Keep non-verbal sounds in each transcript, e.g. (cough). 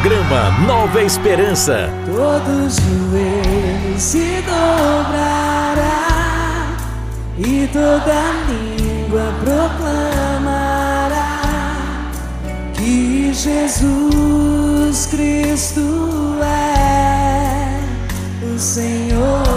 Programa Nova Esperança. Todos joelhos se dobrará e toda língua proclamará que Jesus Cristo é o Senhor.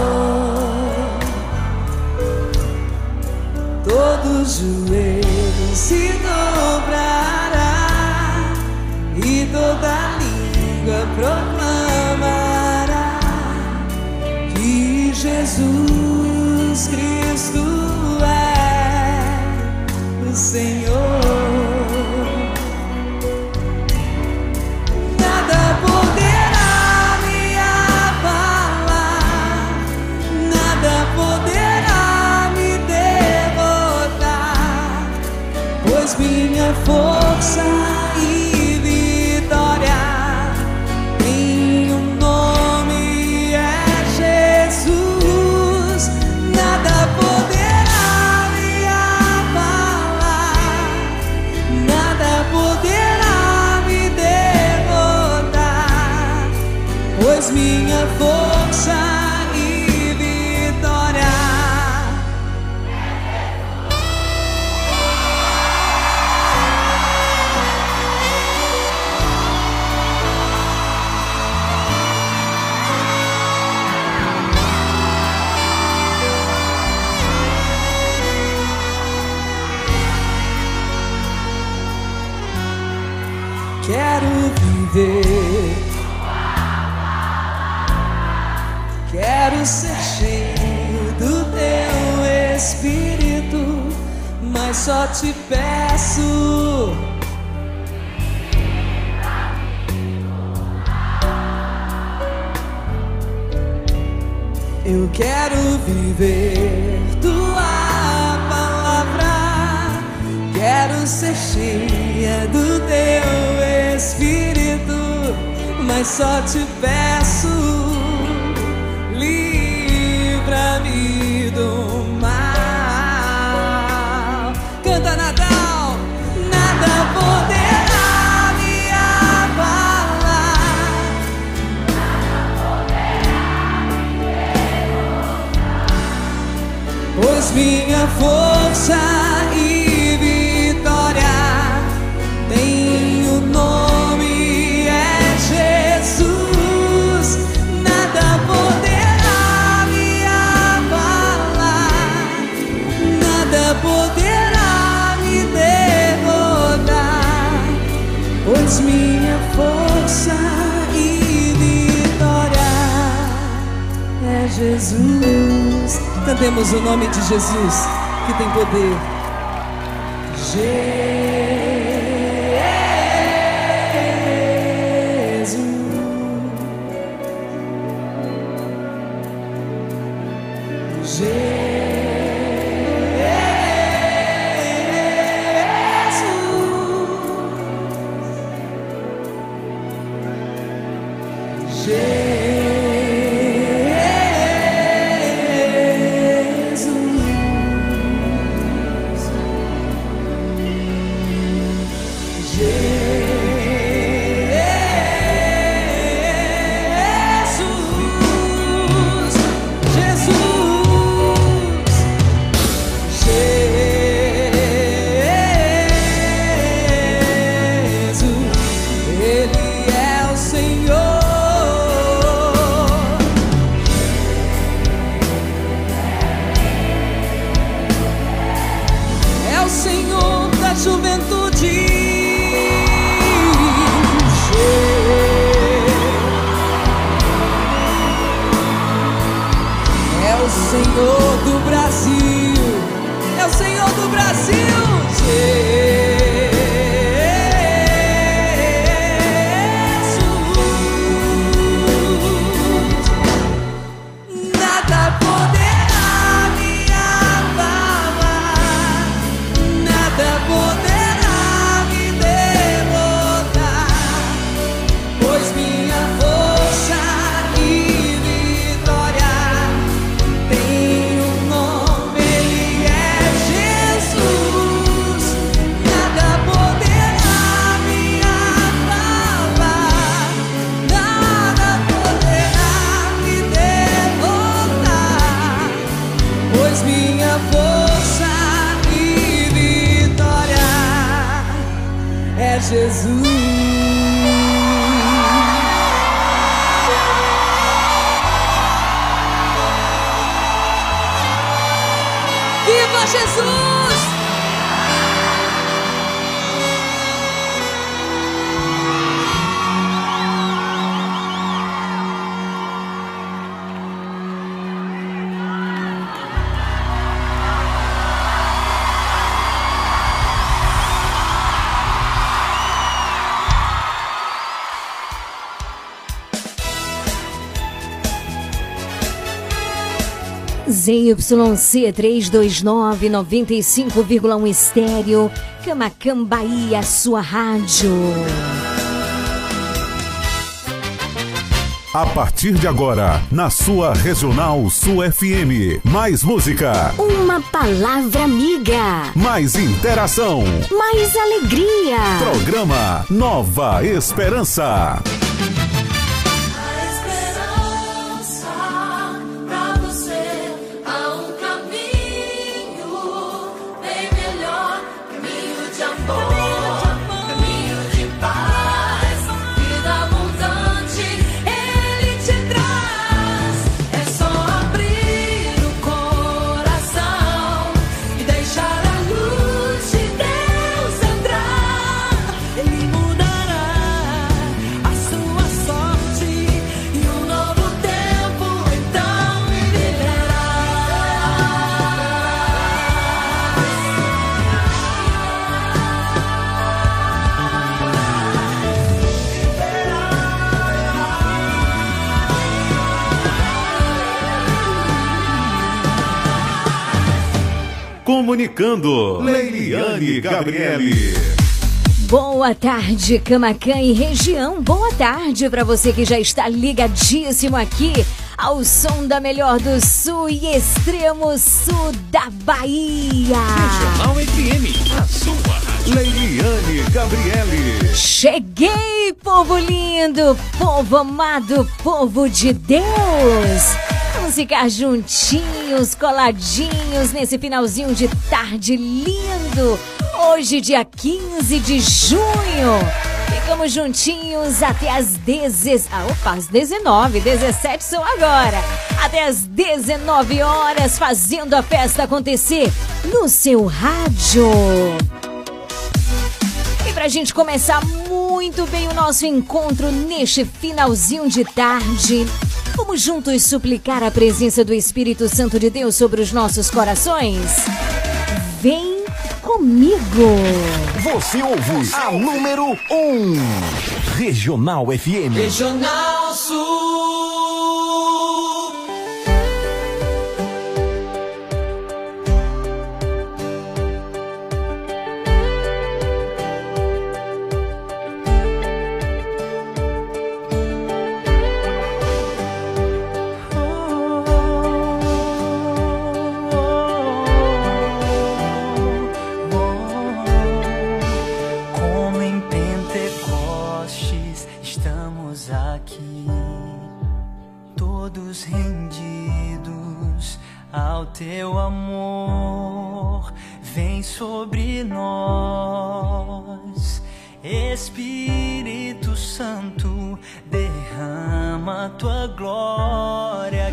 viver tua palavra. Quero ser cheia do teu espírito, mas só te peço. exaltemos o nome de Jesus, que tem poder. Jesus. ZYC 329 95,1 estéreo, Camacan Bahia, sua rádio. A partir de agora, na sua Regional Sul FM. Mais música. Uma palavra amiga. Mais interação. Mais alegria. Programa Nova Esperança. Comunicando, Leiliane Gabriele. Boa tarde, Camacan e região. Boa tarde para você que já está ligadíssimo aqui ao som da melhor do sul e extremo sul da Bahia. Regional FM, a sua rádio. Leiliane Gabriele. Cheguei, povo lindo, povo amado, povo de Deus. Vamos ficar juntinhos, coladinhos nesse finalzinho de tarde lindo. Hoje, dia 15 de junho. Ficamos juntinhos até as 10. Ah, opa, às 19, 17 são agora. Até as 19 horas, fazendo a festa acontecer no seu rádio. E pra gente começar muito bem o nosso encontro neste finalzinho de tarde, vamos juntos suplicar a presença do Espírito Santo de Deus sobre os nossos corações? Vem comigo! Você ouve a número 1. Um. Regional FM. Regional Sul. Teu amor. Vem sobre nós, Espírito Santo, derrama tua glória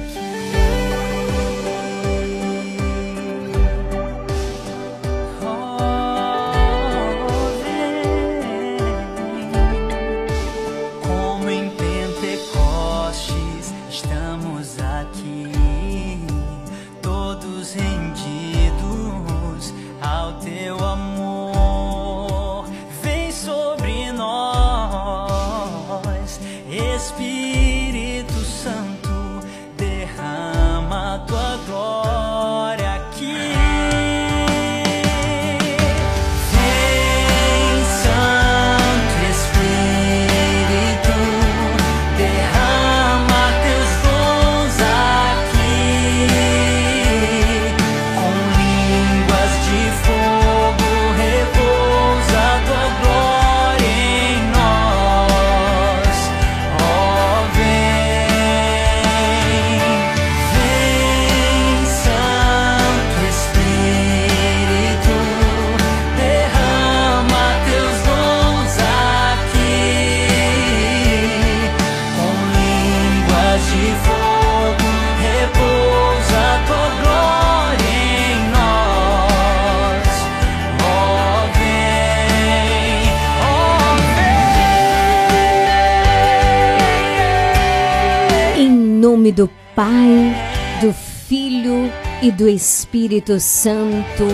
e do Espírito Santo.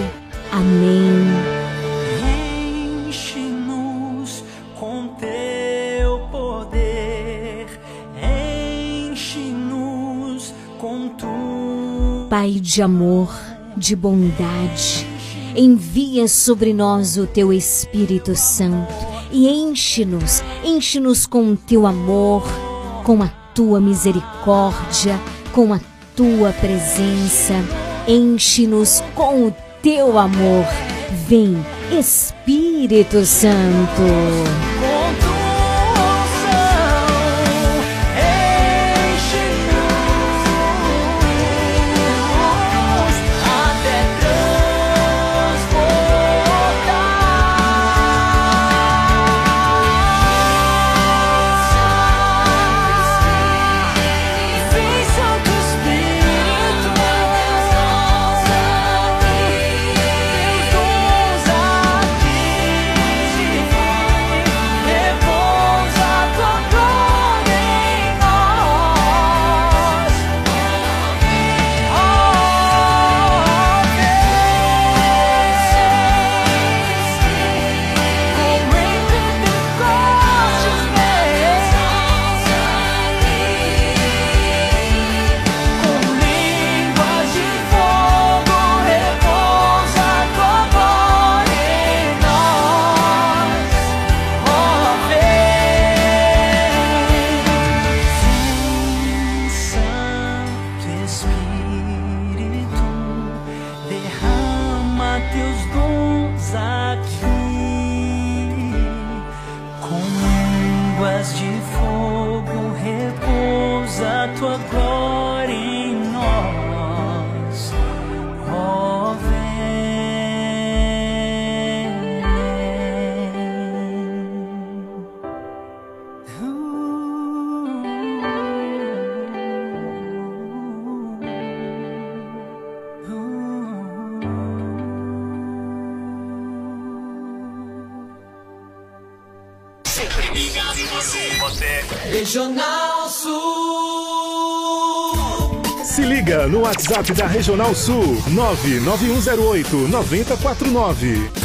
Amém. Enche-nos com teu poder, enche-nos com tu. Pai de amor, de bondade, envia sobre nós o teu Espírito Santo e enche-nos, enche-nos com o teu amor, com a tua misericórdia, com a tua presença. Enche-nos com o teu amor. Vem, Espírito Santo. WhatsApp da Regional Sul 99108 9049.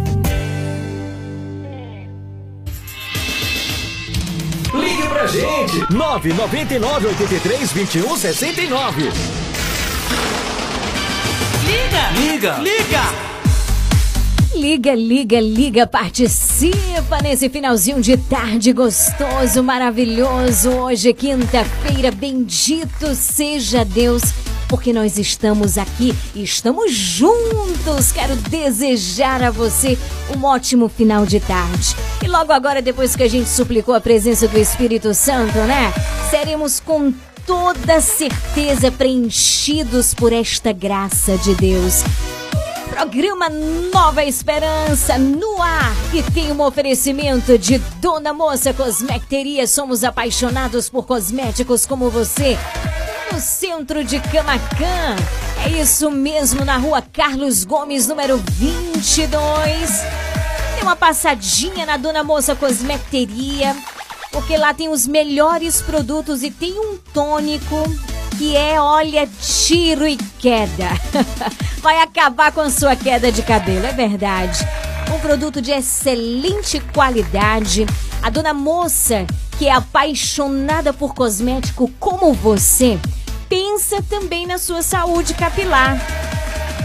Gente! 999 83 21 69. Liga! Liga! Liga, liga, liga, participa nesse finalzinho de tarde gostoso, maravilhoso. Hoje, é quinta-feira, bendito seja Deus, porque nós estamos aqui e estamos juntos. Quero desejar a você um ótimo final de tarde. E logo agora, depois que a gente suplicou a presença do Espírito Santo, né? Seremos com toda certeza preenchidos por esta graça de Deus. Programa Nova Esperança no ar e tem um oferecimento de Dona Moça Cosmecteria. Somos apaixonados por cosméticos como você. Centro de Camacan. É isso mesmo, na rua Carlos Gomes, número 22. Dê uma passadinha na Dona Moça Cosmecteria, porque lá tem os melhores produtos e tem um tônico que é, olha, tiro e queda. (laughs) Vai acabar com sua queda de cabelo, é verdade. Um produto de excelente qualidade. A dona moça, que é apaixonada por cosmético como você, pensa também na sua saúde capilar.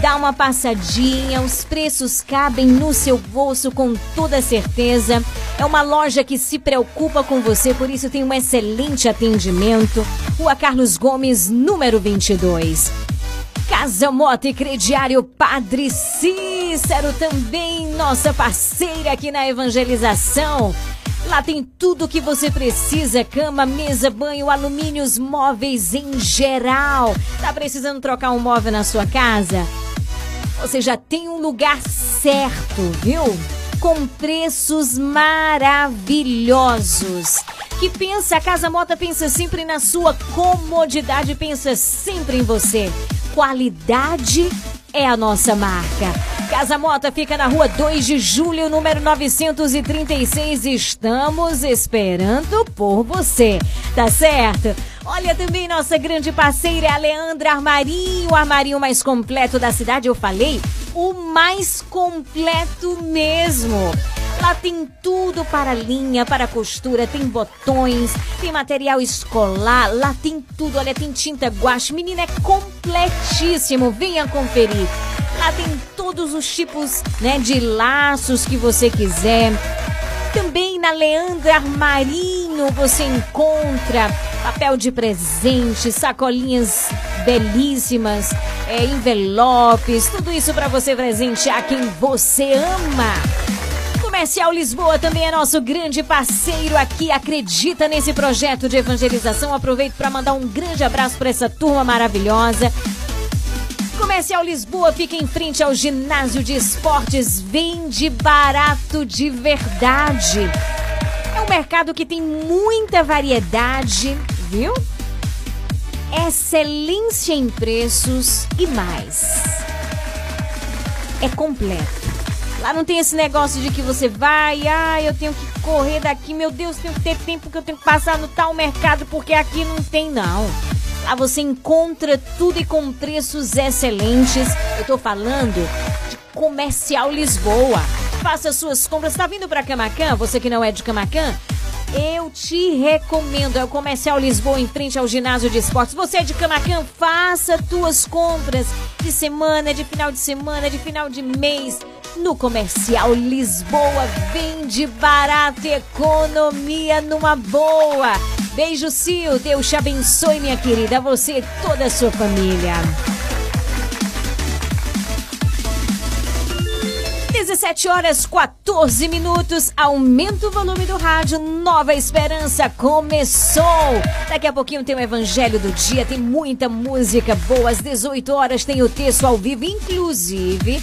Dá uma passadinha, os preços cabem no seu bolso com toda certeza. É uma loja que se preocupa com você, por isso tem um excelente atendimento. Rua Carlos Gomes, número 22. Casa Moto e Crediário Padre Cícero, também nossa parceira aqui na evangelização. Lá tem tudo que você precisa: cama, mesa, banho, alumínios, móveis em geral. Tá precisando trocar um móvel na sua casa? Você já tem um lugar certo, viu? Com preços maravilhosos. Que pensa, a Casa Mota pensa sempre na sua comodidade, pensa sempre em você. Qualidade é a nossa marca. Casa Mota fica na rua 2 de julho, número 936. Estamos esperando por você, tá certo? Olha também nossa grande parceira, a Leandra Armarinho, o armarinho mais completo da cidade, eu falei, o mais completo mesmo. Lá tem tudo para linha, para costura, tem botões, tem material escolar, lá tem tudo. Olha, tem tinta guache. Menina, é completíssimo. Venha conferir. Lá tem todos os tipos, né, de laços que você quiser. Também na Leandra Armarinho você encontra papel de presente, sacolinhas belíssimas, é, envelopes, tudo isso para você presentear quem você ama. Comercial Lisboa também é nosso grande parceiro aqui. Acredita nesse projeto de evangelização. Aproveito para mandar um grande abraço para essa turma maravilhosa. Comercial Lisboa fica em frente ao ginásio de esportes. Vende barato de verdade. É um mercado que tem muita variedade, viu? Excelência em preços e mais. É completo. Lá não tem esse negócio de que você vai, ah, eu tenho que correr daqui, meu Deus, tenho que ter tempo que eu tenho que passar no tal mercado, porque aqui não tem, não. Lá você encontra tudo e com preços excelentes. Eu tô falando de Comercial Lisboa. Faça suas compras. Tá vindo para Camacan? Você que não é de Camacan? Eu te recomendo. É o Comercial Lisboa em frente ao ginásio de esportes. Você é de Camacan? Faça tuas compras de semana, de final de semana, de final de mês no Comercial Lisboa. Vende barato, economia numa boa. Beijo, Sil. Deus te abençoe, minha querida. Você e toda a sua família. 17 horas 14 minutos. Aumenta o volume do rádio. Nova Esperança começou. Daqui a pouquinho tem o Evangelho do Dia. Tem muita música boa. Às 18 horas tem o texto ao vivo, inclusive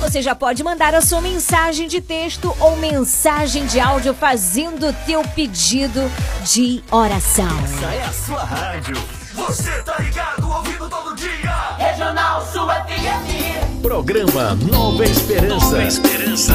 você já pode mandar a sua mensagem de texto ou mensagem de áudio fazendo o teu pedido de oração. Essa é a sua rádio. Você tá ligado, ouvindo todo dia. Regional Sul FM. Programa Nova Esperança. Nova Esperança.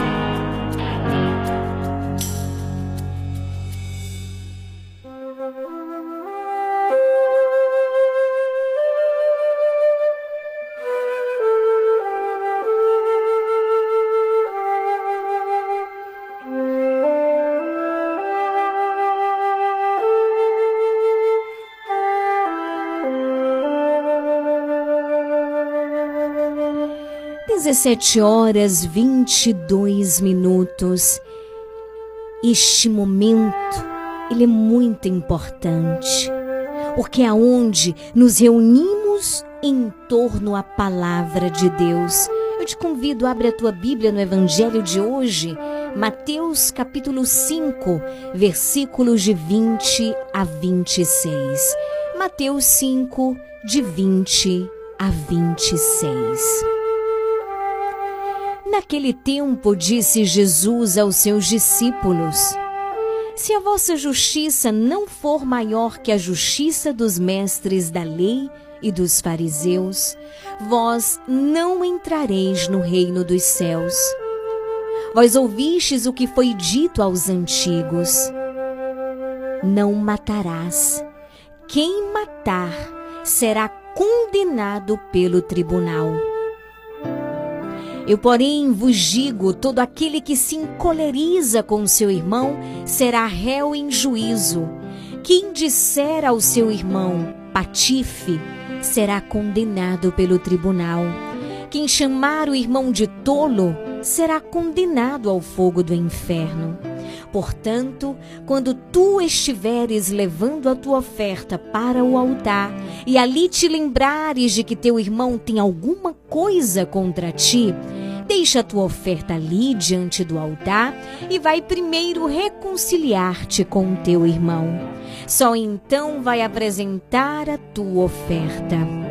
17 horas 22 minutos. Este momento, ele é muito importante. porque aonde nos reunimos em torno à palavra de Deus. Eu te convido, abre a tua Bíblia no Evangelho de hoje, Mateus capítulo 5, versículos de 20 a 26. Mateus 5, de 20 a 26. Naquele tempo disse Jesus aos seus discípulos: Se a vossa justiça não for maior que a justiça dos mestres da lei e dos fariseus, vós não entrareis no reino dos céus. Vós ouvistes o que foi dito aos antigos: Não matarás. Quem matar será condenado pelo tribunal. Eu, porém, vos digo: todo aquele que se encoleriza com seu irmão será réu em juízo. Quem disser ao seu irmão, patife, será condenado pelo tribunal. Quem chamar o irmão de tolo será condenado ao fogo do inferno. Portanto, quando tu estiveres levando a tua oferta para o altar e ali te lembrares de que teu irmão tem alguma coisa contra ti, deixa a tua oferta ali diante do altar e vai primeiro reconciliar-te com teu irmão. Só então vai apresentar a tua oferta.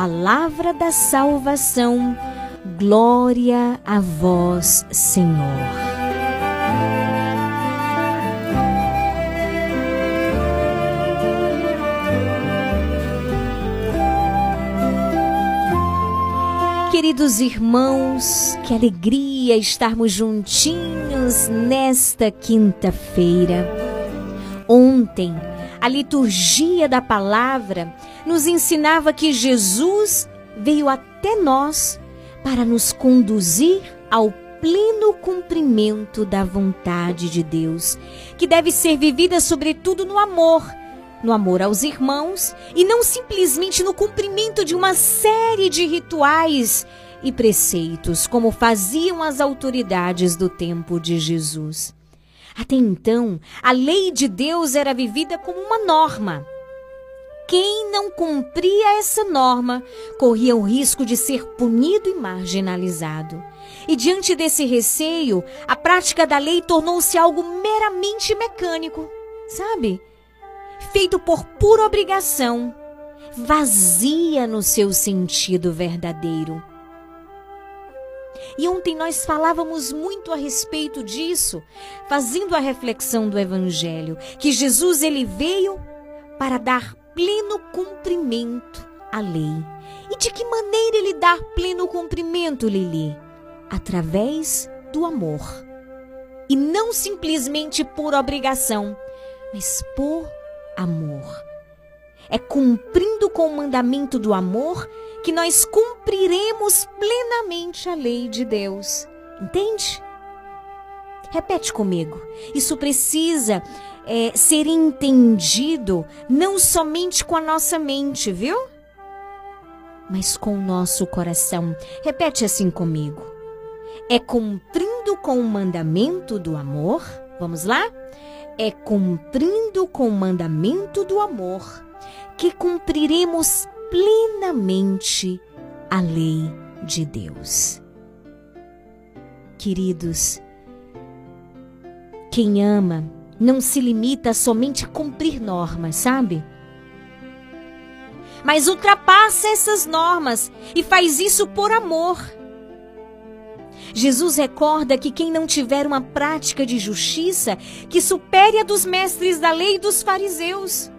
Palavra da salvação, glória a vós, Senhor. Queridos irmãos, que alegria estarmos juntinhos nesta quinta-feira. Ontem, a liturgia da palavra nos ensinava que Jesus veio até nós para nos conduzir ao pleno cumprimento da vontade de Deus, que deve ser vivida sobretudo no amor, no amor aos irmãos e não simplesmente no cumprimento de uma série de rituais e preceitos, como faziam as autoridades do tempo de Jesus. Até então, a lei de Deus era vivida como uma norma. Quem não cumpria essa norma corria o risco de ser punido e marginalizado. E diante desse receio, a prática da lei tornou-se algo meramente mecânico, sabe? Feito por pura obrigação, vazia no seu sentido verdadeiro. E ontem nós falávamos muito a respeito disso, fazendo a reflexão do evangelho, que Jesus ele veio para dar pleno cumprimento à lei. E de que maneira ele dá pleno cumprimento, Lili? Através do amor. E não simplesmente por obrigação, mas por amor. É cumprindo com o mandamento do amor que nós cumpriremos plenamente a lei de Deus. Entende? Repete comigo. Isso precisa é, ser entendido não somente com a nossa mente, viu? Mas com o nosso coração. Repete assim comigo. É cumprindo com o mandamento do amor. Vamos lá? É cumprindo com o mandamento do amor que cumpriremos plenamente a lei de Deus. Queridos, quem ama não se limita a somente cumprir normas, sabe? Mas ultrapassa essas normas e faz isso por amor. Jesus recorda que quem não tiver uma prática de justiça que supere a dos mestres da lei e dos fariseus,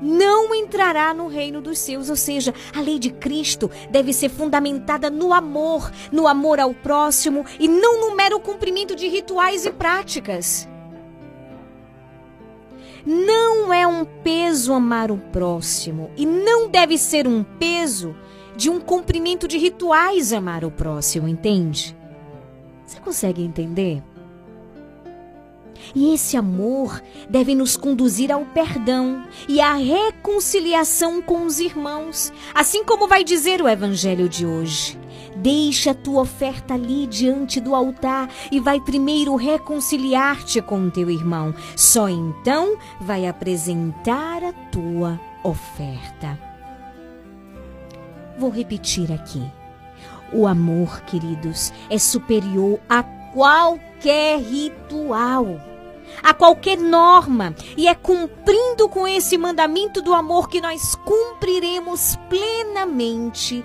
não entrará no reino dos seus. Ou seja, a lei de Cristo deve ser fundamentada no amor, no amor ao próximo e não no mero cumprimento de rituais e práticas. Não é um peso amar o próximo e não deve ser um peso de um cumprimento de rituais amar o próximo, entende? Você consegue entender? E esse amor deve nos conduzir ao perdão e à reconciliação com os irmãos, assim como vai dizer o evangelho de hoje. Deixa a tua oferta ali diante do altar e vai primeiro reconciliar-te com teu irmão. Só então vai apresentar a tua oferta. Vou repetir aqui. O amor, queridos, é superior a qualquer ritual, a qualquer norma, e é cumprindo com esse mandamento do amor que nós cumpriremos plenamente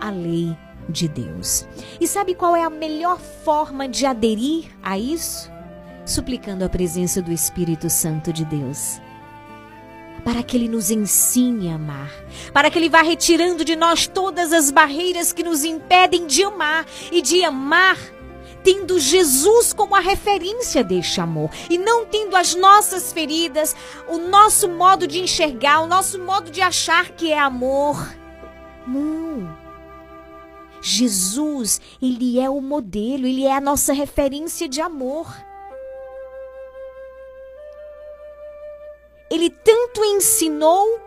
a lei de Deus. E sabe qual é a melhor forma de aderir a isso? Suplicando a presença do Espírito Santo de Deus. Para que Ele nos ensine a amar, para que Ele vá retirando de nós todas as barreiras que nos impedem de amar e de amar tendo Jesus como a referência deste amor e não tendo as nossas feridas, o nosso modo de enxergar, o nosso modo de achar que é amor. Não. Jesus, ele é o modelo, ele é a nossa referência de amor. Ele tanto ensinou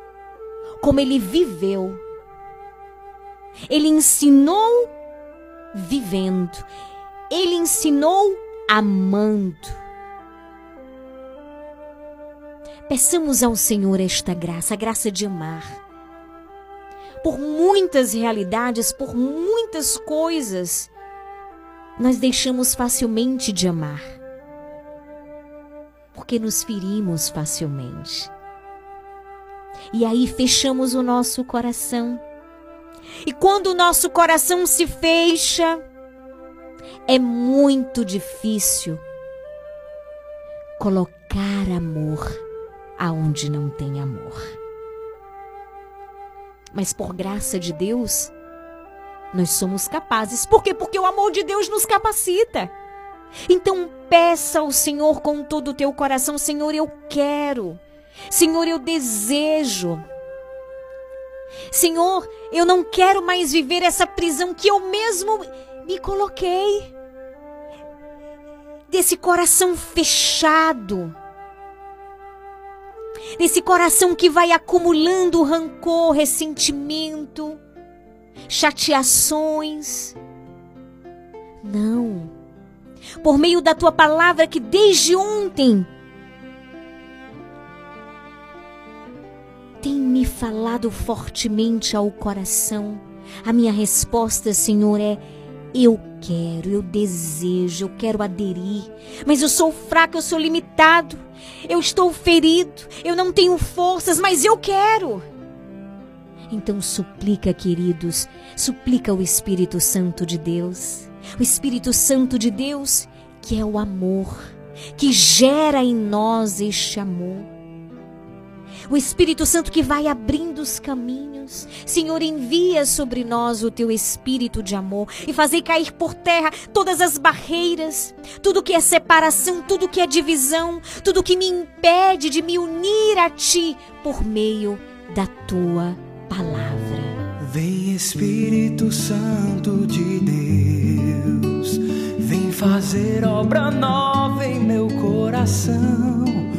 como ele viveu. Ele ensinou vivendo. Ele ensinou amando. Peçamos ao Senhor esta graça, a graça de amar por muitas realidades, por muitas coisas, nós deixamos facilmente de amar. Porque nos ferimos facilmente. E aí fechamos o nosso coração. E quando o nosso coração se fecha, é muito difícil colocar amor aonde não tem amor mas por graça de Deus, nós somos capazes. Por quê? Porque o amor de Deus nos capacita. Então peça ao Senhor com todo o teu coração: Senhor, eu quero. Senhor, eu desejo. Senhor, eu não quero mais viver essa prisão que eu mesmo me coloquei. Desse coração fechado nesse coração que vai acumulando rancor, ressentimento, chateações. Não. Por meio da tua palavra que desde ontem tem me falado fortemente ao coração. A minha resposta, Senhor, é eu quero, eu desejo, eu quero aderir, mas eu sou fraco, eu sou limitado, eu estou ferido, eu não tenho forças, mas eu quero. Então suplica, queridos, suplica o Espírito Santo de Deus, o Espírito Santo de Deus, que é o amor, que gera em nós este amor o Espírito Santo que vai abrindo os caminhos. Senhor, envia sobre nós o teu espírito de amor e fazei cair por terra todas as barreiras, tudo que é separação, tudo que é divisão, tudo que me impede de me unir a ti por meio da tua palavra. Vem Espírito Santo de Deus, vem fazer obra nova em meu coração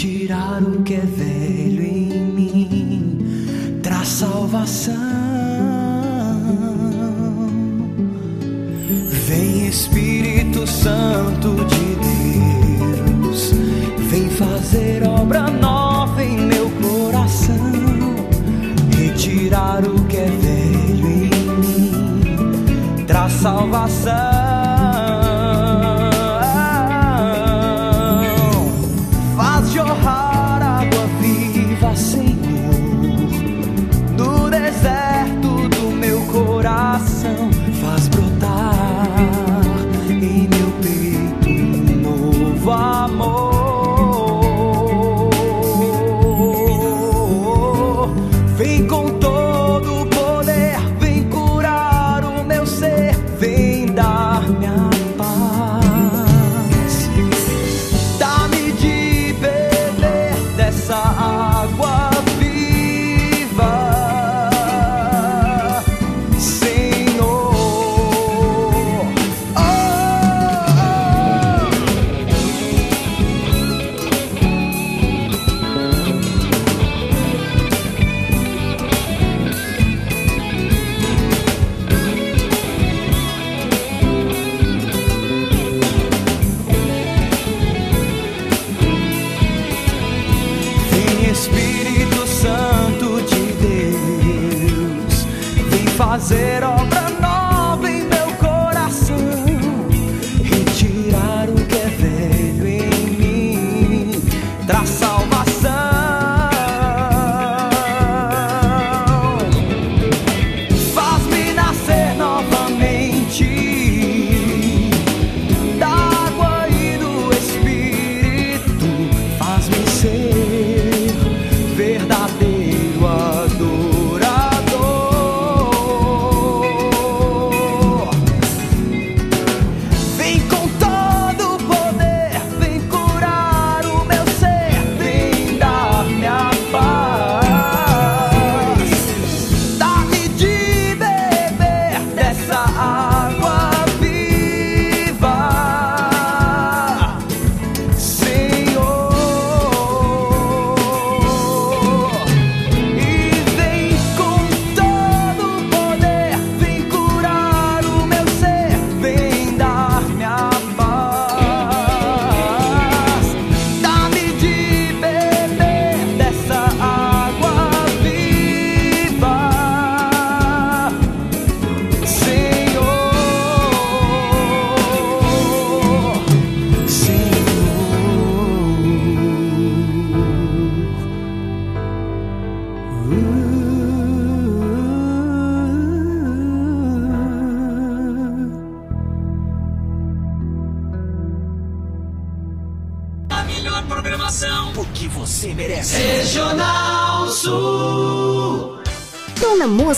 retirar o que é velho em mim, traz salvação. Vem Espírito Santo de Deus, vem fazer obra nova em meu coração, retirar o que é velho em mim, traz salvação.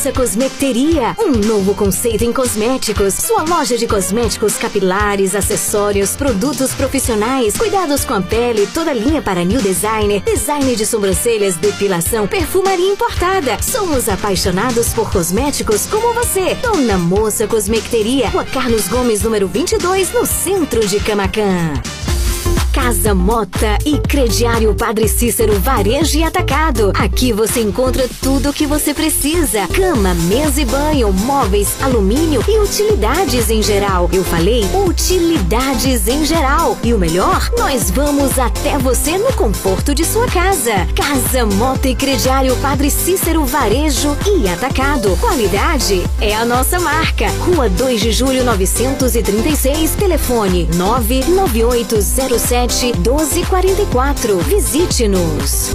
Moça Cosmeteria, um novo conceito em cosméticos. Sua loja de cosméticos capilares, acessórios, produtos profissionais, cuidados com a pele, toda linha para new designer, design de sobrancelhas, depilação, perfumaria importada. Somos apaixonados por cosméticos como você. Dona Moça Cosmeteria, Rua Carlos Gomes, número 22, no centro de Camacan. Casa Mota e Crediário Padre Cícero Varejo e Atacado. Aqui você encontra tudo o que você precisa: cama, mesa e banho, móveis, alumínio e utilidades em geral. Eu falei utilidades em geral. E o melhor, nós vamos até você no conforto de sua casa. Casa Mota e Crediário Padre Cícero Varejo e Atacado. Qualidade é a nossa marca. Rua 2 de Julho 936, telefone 99807 1244. Visite-nos.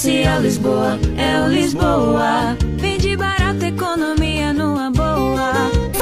Comercial Lisboa, é o Lisboa. Vende barato, economia.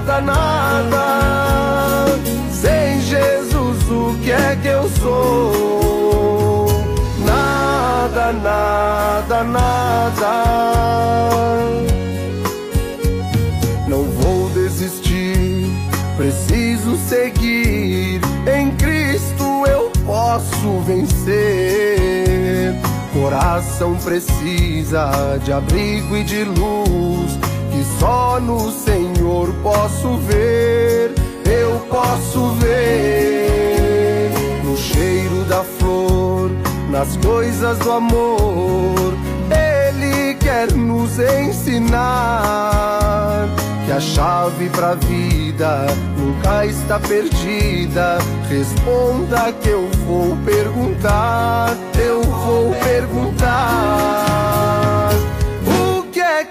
nada, nada. Sem Jesus, o que é que eu sou? Nada, nada, nada. Não vou desistir, preciso seguir. Em Cristo eu posso vencer. Coração precisa de abrigo e de luz, só no Senhor posso ver. Eu posso ver no cheiro da flor, nas coisas do amor. Ele quer nos ensinar que a chave pra vida nunca está perdida. Responda que eu vou perguntar, eu vou perguntar.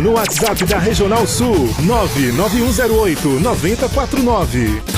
No WhatsApp da Regional Sul 99108 9049.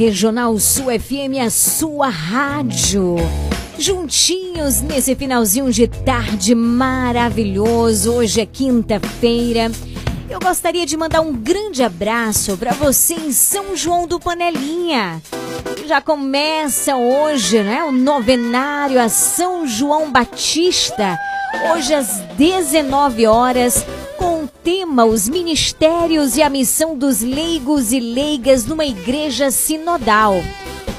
Regional Sul FM, a sua rádio. Juntinhos nesse finalzinho de tarde maravilhoso. Hoje é quinta-feira. Eu gostaria de mandar um grande abraço para você em São João do Panelinha. Já começa hoje, né, o novenário a São João Batista. Hoje às 19 horas, tema Os Ministérios e a Missão dos Leigos e Leigas numa Igreja Sinodal.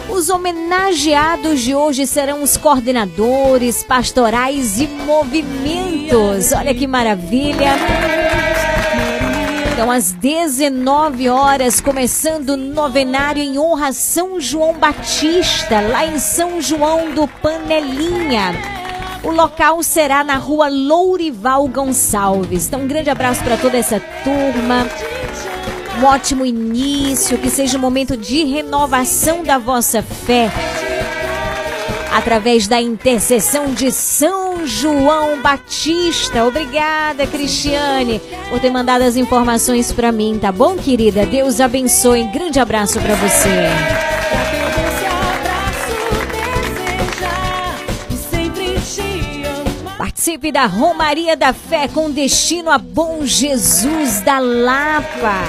Os homenageados de hoje serão os coordenadores pastorais e movimentos. Olha que maravilha! Então, às 19 horas, começando o novenário em honra a São João Batista, lá em São João do Panelinha. O local será na rua Lourival Gonçalves. Então, um grande abraço para toda essa turma. Um ótimo início, que seja um momento de renovação da vossa fé. Através da intercessão de São João Batista. Obrigada, Cristiane, por ter mandado as informações para mim, tá bom, querida? Deus abençoe. Grande abraço para você. Da Romaria da Fé com destino a Bom Jesus da Lapa.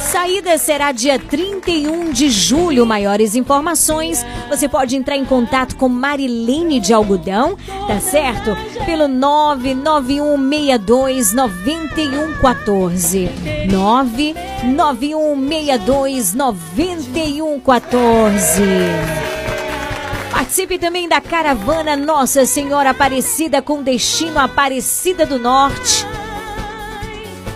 Saída será dia 31 de julho. Maiores informações, você pode entrar em contato com Marilene de Algodão, tá certo? Pelo 99162 9114. 99162 9114. Participe também da caravana Nossa Senhora Aparecida com destino Aparecida do Norte.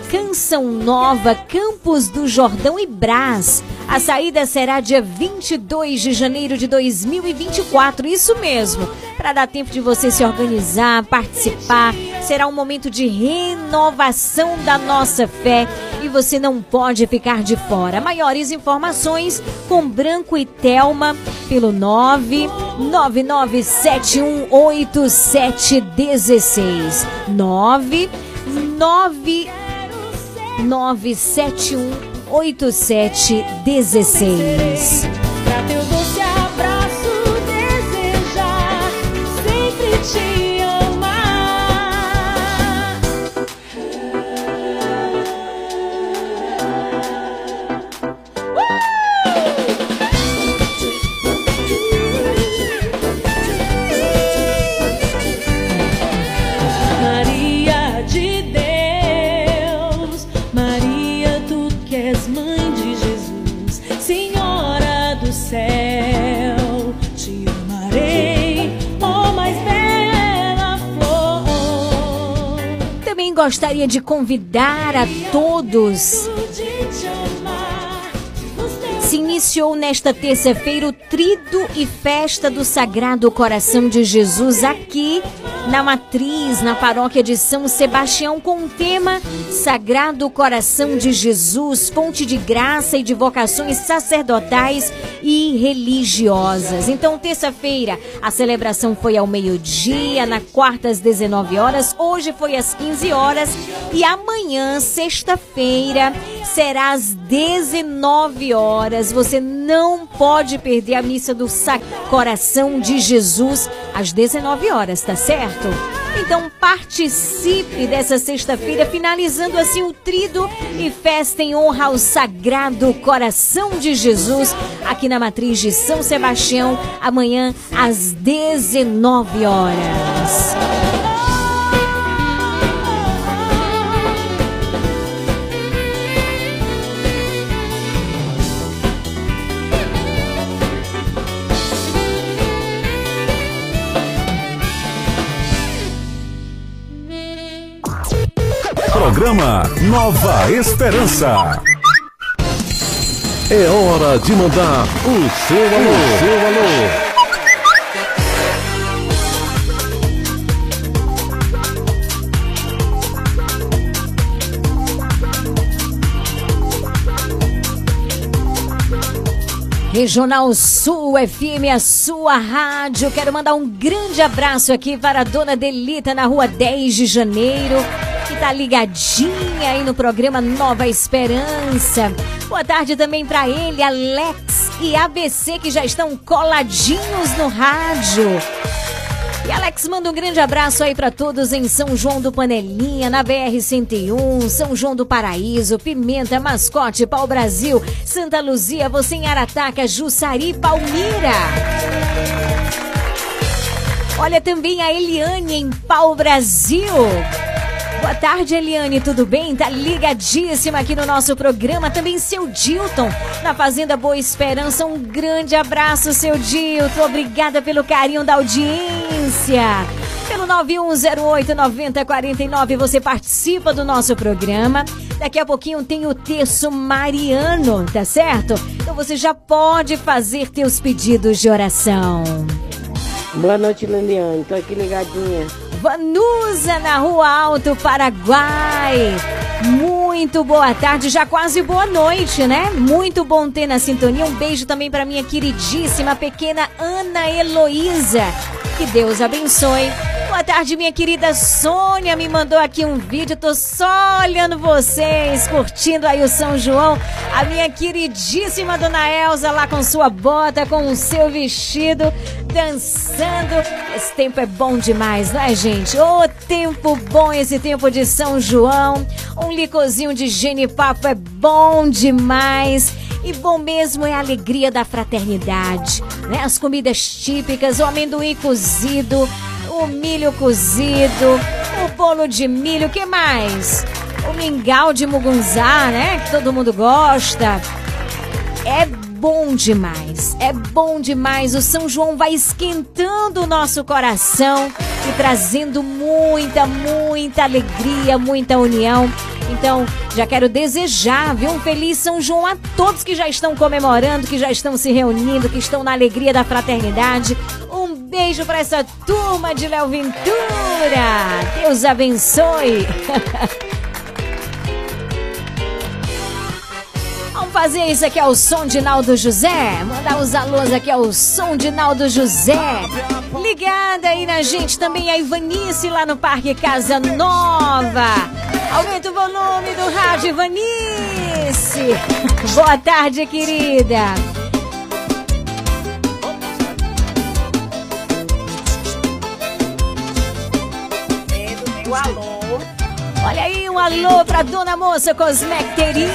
Canção Nova, Campos do Jordão e Brás. A saída será dia 22 de janeiro de 2024, isso mesmo. Para dar tempo de você se organizar, participar, será um momento de renovação da nossa fé e você não pode ficar de fora. Maiores informações com Branco e Telma pelo 999718716. 99 971 8716. Gostaria de convidar a todos. Se iniciou nesta terça-feira o Trido e Festa do Sagrado Coração de Jesus aqui na Matriz, na paróquia de São Sebastião, com o tema Sagrado Coração de Jesus, fonte de graça e de vocações sacerdotais e religiosas. Então, terça-feira, a celebração foi ao meio-dia, na quarta às 19 horas, hoje foi às 15 horas e amanhã, sexta-feira, será às 19 horas. Você não pode perder a missa do Coração de Jesus às 19 horas, tá certo? Então participe dessa sexta-feira, finalizando assim o trido e festa em honra ao Sagrado Coração de Jesus, aqui na Matriz de São Sebastião, amanhã às 19 horas. Programa Nova Esperança. É hora de mandar o seu alô. O seu alô. Regional Sul FM, a sua rádio. Quero mandar um grande abraço aqui para a dona Delita na rua 10 de janeiro, tá ligadinha aí no programa Nova Esperança. Boa tarde também para ele, Alex e ABC, que já estão coladinhos no rádio. E Alex manda um grande abraço aí para todos em São João do Panelinha, na BR-101, São João do Paraíso, Pimenta, Mascote, Pau Brasil, Santa Luzia, você em Arataca, Jussari, Palmira. Olha também a Eliane em Pau Brasil. Boa tarde, Eliane, tudo bem? Tá ligadíssima aqui no nosso programa. Também seu Dilton, na Fazenda Boa Esperança. Um grande abraço, seu Dilton. Obrigada pelo carinho da audiência. Pelo 9108-9049 você participa do nosso programa. Daqui a pouquinho tem o terço mariano, tá certo? Então você já pode fazer teus pedidos de oração. Boa noite, Liliane. Tô aqui ligadinha. Vanusa na Rua Alto, Paraguai. Muito boa tarde, já quase boa noite, né? Muito bom ter na sintonia. Um beijo também para minha queridíssima pequena Ana Heloísa. Que Deus abençoe. Boa tarde, minha querida Sônia. Me mandou aqui um vídeo. Tô só olhando vocês, curtindo aí o São João. A minha queridíssima Dona Elza lá com sua bota, com o seu vestido, dançando. Esse tempo é bom demais, não é, gente? Ô, tempo bom esse tempo de São João. Um licozinho de genipapo é bom demais. E bom mesmo é a alegria da fraternidade, né? As comidas típicas, o amendoim cozido, o milho cozido, o bolo de milho, que mais? O mingau de mugunzá, né? Que todo mundo gosta. É bom demais, é bom demais. O São João vai esquentando o nosso coração e trazendo muita, muita alegria, muita união. Então, já quero desejar, viu, um feliz São João a todos que já estão comemorando, que já estão se reunindo, que estão na alegria da fraternidade. Um beijo para essa turma de Léo Ventura. Deus abençoe. (laughs) fazer isso aqui ao som de Naldo José. Mandar os alôs aqui ao som de Naldo José. Ligada aí na gente também a Ivanice lá no Parque Casa Nova. Aumenta o volume do rádio, Ivanice. (laughs) Boa tarde, querida. Olha aí, um alô pra Dona Moça Cosmecteria,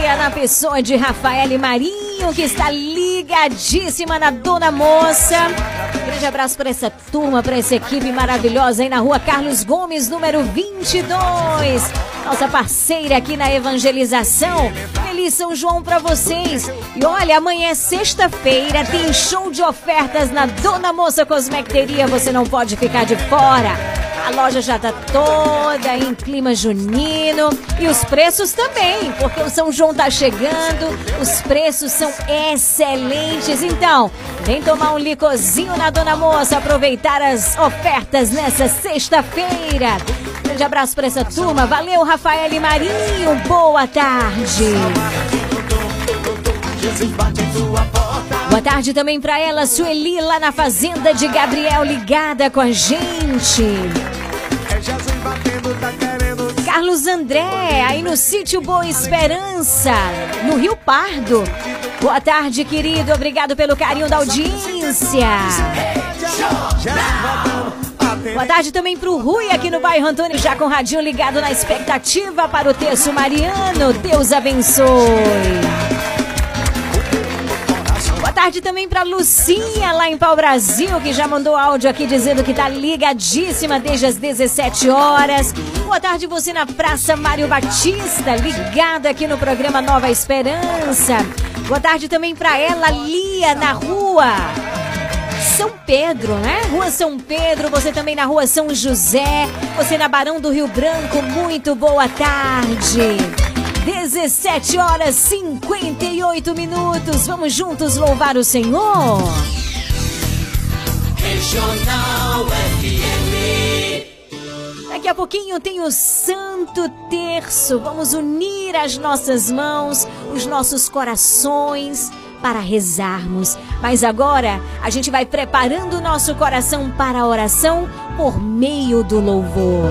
na pessoa de Rafael Marinho, que está ligadíssima na Dona Moça. Grande abraço para essa turma, para essa equipe maravilhosa aí na rua Carlos Gomes, número 22. Nossa parceira aqui na evangelização. Feliz São João para vocês. E olha, amanhã é sexta-feira, tem show de ofertas na Dona Moça Cosmecteria. Você não pode ficar de fora. A loja já tá toda em clima junino e os preços também, porque o São João tá chegando, os preços são excelentes. Então, vem tomar um licozinho na Dona Moça, aproveitar as ofertas nessa sexta-feira. Grande abraço para essa turma. Valeu, Rafael e Marinho. Boa tarde. Boa tarde também para ela, Sueli, lá na fazenda de Gabriel, ligada com a gente. Carlos André, aí no sítio Boa Esperança, no Rio Pardo. Boa tarde, querido. Obrigado pelo carinho da audiência. Boa tarde também pro Rui aqui no bairro Antônio, já com o radinho ligado na expectativa para o texto Mariano. Deus abençoe. Tarde também para Lucinha lá em Pau Brasil, que já mandou áudio aqui dizendo que tá ligadíssima desde as 17 horas. Boa tarde você na Praça Mário Batista, ligada aqui no programa Nova Esperança. Boa tarde também para ela, Lia, na rua São Pedro, né? Rua São Pedro, você também na Rua São José, você na Barão do Rio Branco, muito boa tarde. 17 horas 58 minutos. Vamos juntos louvar o Senhor. Regional FM. Daqui a pouquinho tem o Santo Terço. Vamos unir as nossas mãos, os nossos corações para rezarmos. Mas agora a gente vai preparando o nosso coração para a oração por meio do louvor.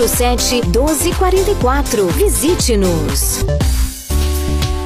99807 1244. Visite-nos.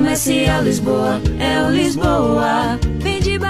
Comercial Lisboa, é o Lisboa. Numa boa.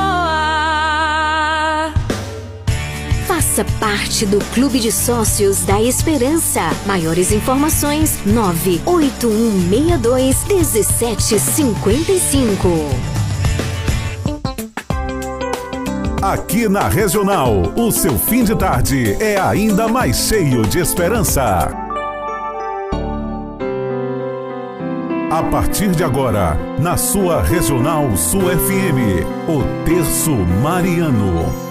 Faça parte do Clube de Sócios da Esperança. Maiores informações: 98162 1755. Aqui na Regional, o seu fim de tarde é ainda mais cheio de esperança. A partir de agora, na sua Regional Sul FM, o Terço Mariano.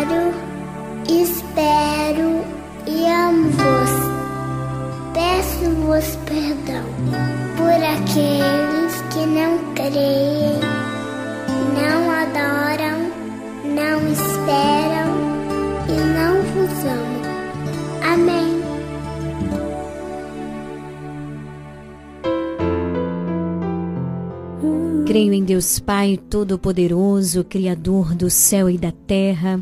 espero e amo-vos. Peço-vos perdão por aqueles que não creem, não adoram, não esperam e não vos amam. Amém. Creio em Deus Pai Todo-Poderoso, Criador do céu e da terra,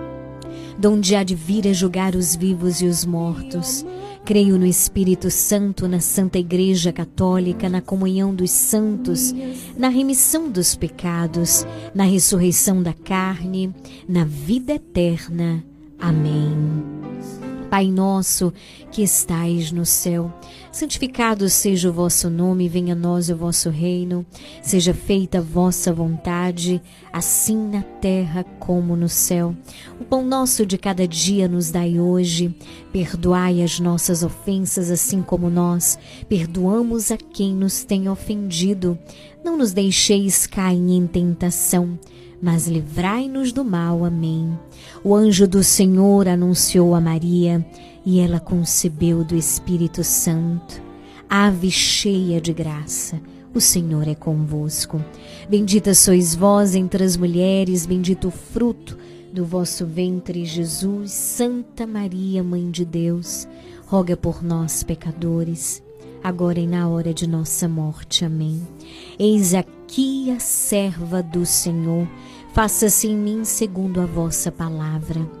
donde há de vir a julgar os vivos e os mortos. Creio no Espírito Santo, na Santa Igreja Católica, na comunhão dos santos, na remissão dos pecados, na ressurreição da carne, na vida eterna. Amém. Pai nosso que estais no céu, santificado seja o vosso nome, venha a nós o vosso reino, seja feita a vossa vontade, assim na terra como no céu. O pão nosso de cada dia nos dai hoje, perdoai as nossas ofensas, assim como nós perdoamos a quem nos tem ofendido. Não nos deixeis cair em tentação, mas livrai-nos do mal. Amém. O anjo do Senhor anunciou a Maria e ela concebeu do Espírito Santo. Ave cheia de graça, o Senhor é convosco. Bendita sois vós entre as mulheres, bendito o fruto do vosso ventre, Jesus. Santa Maria, Mãe de Deus, roga por nós, pecadores, agora e na hora de nossa morte. Amém. Eis aqui a serva do Senhor Faça-se em mim segundo a vossa palavra.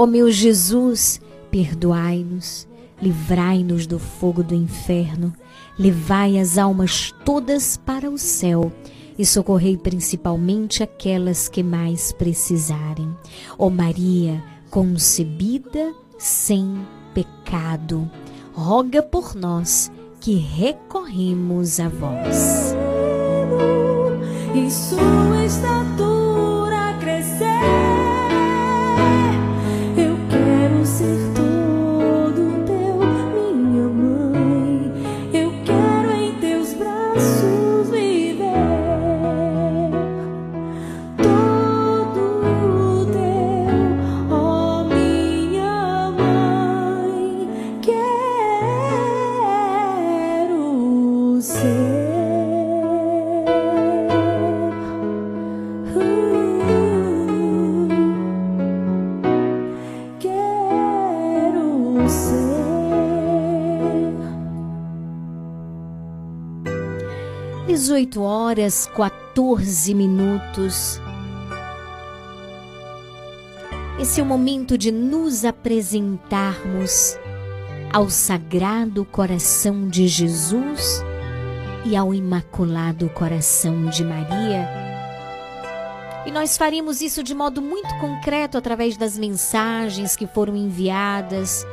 Ó meu Jesus, perdoai-nos, livrai-nos do fogo do inferno, levai as almas todas para o céu e socorrei principalmente aquelas que mais precisarem. Ó Maria, concebida sem pecado, roga por nós que recorremos a vós. E sua estatura crescer. 18 horas 14 minutos. Esse é o momento de nos apresentarmos ao Sagrado Coração de Jesus e ao Imaculado Coração de Maria. E nós faremos isso de modo muito concreto através das mensagens que foram enviadas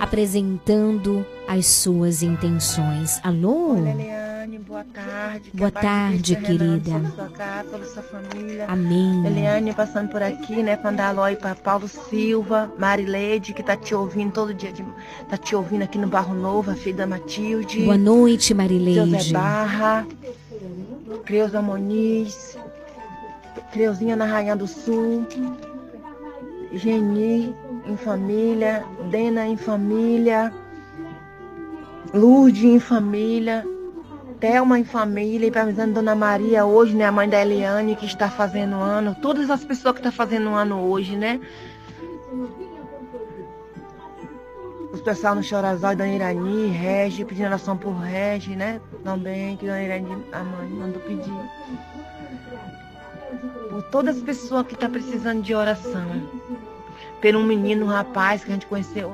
apresentando as suas intenções. Alô? Olha, Eliane, boa tarde. Que Boa de tarde, querida. Sua casa, sua família. Amém. Eliane passando por aqui, né, pra dar alô pra Paulo Silva, Marileide, que tá te ouvindo todo dia, de, tá te ouvindo aqui no Barro Novo, a filha da Matilde. Boa noite, José Marileide. Barra, Creuza Moniz, Creuzinha na Rainha do Sul, Geni em família, Dena em família, Lourdes em família, Thelma em família, e parabenizando Dona Maria hoje, né, a mãe da Eliane, que está fazendo ano, todas as pessoas que estão fazendo ano hoje, né? Os pessoal no Chorazói, Dona Irani, Regi, pedindo oração por Regi, né? Também, que Dona Irani, a mãe, mandou pedir. Por todas as pessoas que estão precisando de oração. Pelo um menino, um rapaz que a gente conheceu,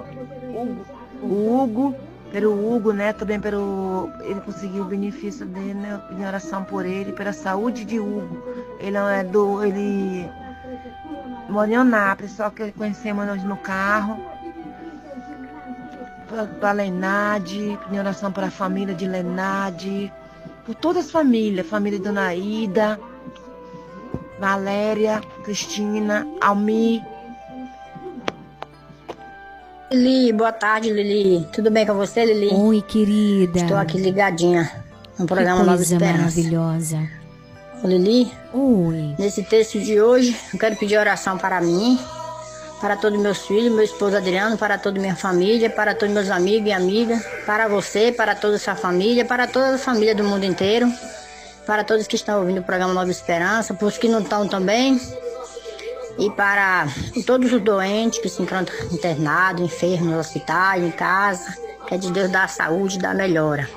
Hugo. Hugo, pelo Hugo, né? Também pelo. Ele conseguiu o benefício dele, né? Eu pedi oração por ele, pela saúde de Hugo. Ele é do. Ele mora em só que conhecemos hoje no carro para Lenade, pedir oração para a família de Lenade, por todas as famílias, família de Dona Ida, Valéria, Cristina, Almi. Lili, boa tarde, Lili. Tudo bem com você, Lili? Oi, querida. Estou aqui ligadinha no programa que Nova coisa Esperança. maravilhosa. Ô, Lili, Oi. nesse texto de hoje, eu quero pedir oração para mim, para todos meus filhos, meu esposo Adriano, para toda minha família, para todos meus amigos e amigas, para você, para toda a sua família, para toda a família do mundo inteiro, para todos que estão ouvindo o programa Nova Esperança, para os que não estão também, e para todos os doentes que se encontram internados, enfermos no hospital, em casa, que é de Deus dar saúde, dar melhora.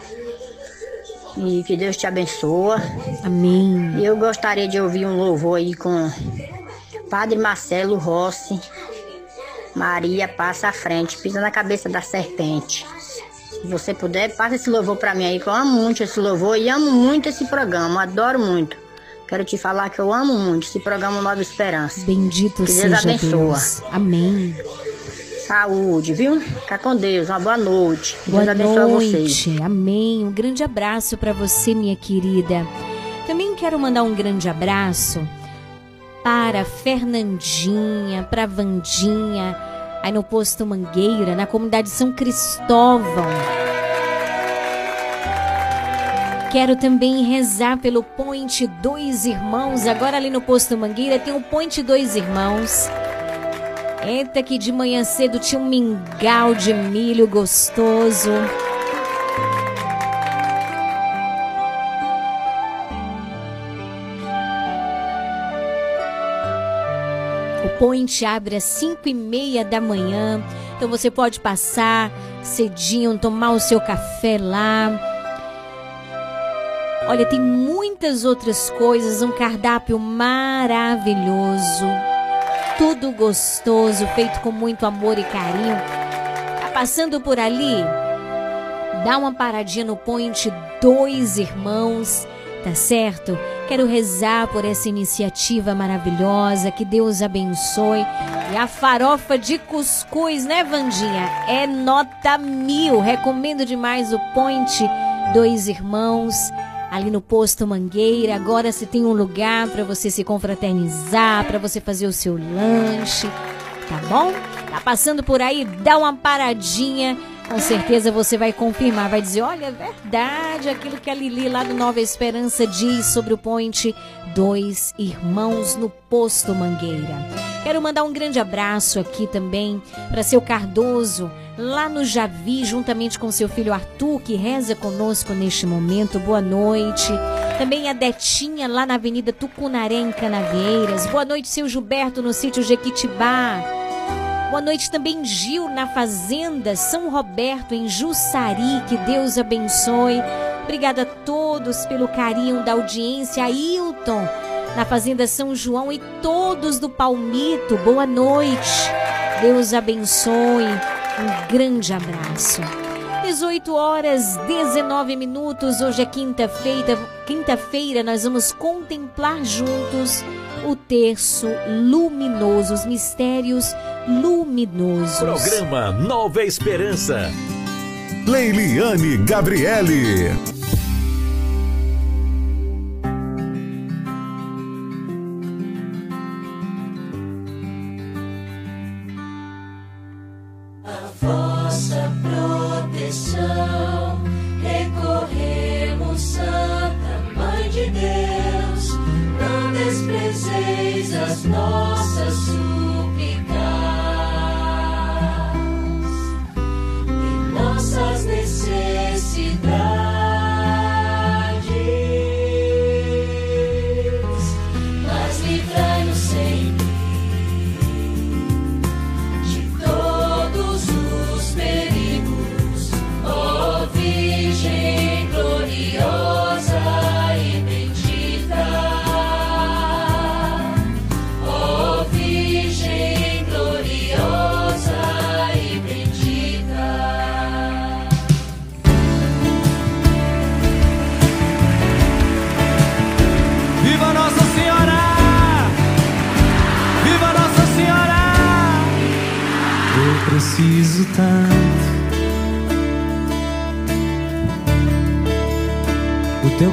E que Deus te abençoa. Amém. E eu gostaria de ouvir um louvor aí com Padre Marcelo Rossi. Maria passa à frente, pisa na cabeça da serpente. Se você puder, passa esse louvor pra mim aí, que eu amo muito esse louvor e amo muito esse programa, adoro muito. Quero te falar que eu amo muito esse programa Nova Esperança. Bendito que Deus seja abençoa. Deus. Amém. Saúde, viu? Fica com Deus. Uma boa noite. Boa Deus abençoe vocês. noite. Amém. Um grande abraço para você, minha querida. Também quero mandar um grande abraço para Fernandinha, para Vandinha, aí no posto Mangueira, na comunidade São Cristóvão. Quero também rezar pelo Ponte Dois Irmãos. Agora ali no posto Mangueira tem o Ponte Dois Irmãos. Eita, que de manhã cedo tinha um mingau de milho gostoso. O Point abre às 5 e meia da manhã. Então você pode passar cedinho, tomar o seu café lá. Olha, tem muitas outras coisas, um cardápio maravilhoso. Tudo gostoso, feito com muito amor e carinho. Tá passando por ali? Dá uma paradinha no Point Dois Irmãos, tá certo? Quero rezar por essa iniciativa maravilhosa, que Deus abençoe. E a farofa de cuscuz, né, Vandinha? É nota mil. Recomendo demais o Point Dois Irmãos ali no posto Mangueira. Agora você tem um lugar para você se confraternizar, para você fazer o seu lanche, tá bom? Tá passando por aí, dá uma paradinha. Com certeza você vai confirmar, vai dizer: olha, é verdade aquilo que a Lili lá do Nova Esperança diz sobre o Point Dois Irmãos no Posto Mangueira. Quero mandar um grande abraço aqui também para seu Cardoso, lá no Javi, juntamente com seu filho Arthur, que reza conosco neste momento. Boa noite. Também a Detinha, lá na Avenida Tucunaré, em Canavieiras. Boa noite, seu Gilberto, no sítio Jequitibá. Boa noite também, Gil, na Fazenda São Roberto, em Jussari. Que Deus abençoe. Obrigada a todos pelo carinho da audiência. Ailton, na Fazenda São João e todos do Palmito. Boa noite. Deus abençoe. Um grande abraço. 18 horas 19 minutos. Hoje é quinta-feira. Quinta-feira nós vamos contemplar juntos o terço luminoso, os mistérios luminosos. Programa Nova Esperança. Leiliane Gabriele.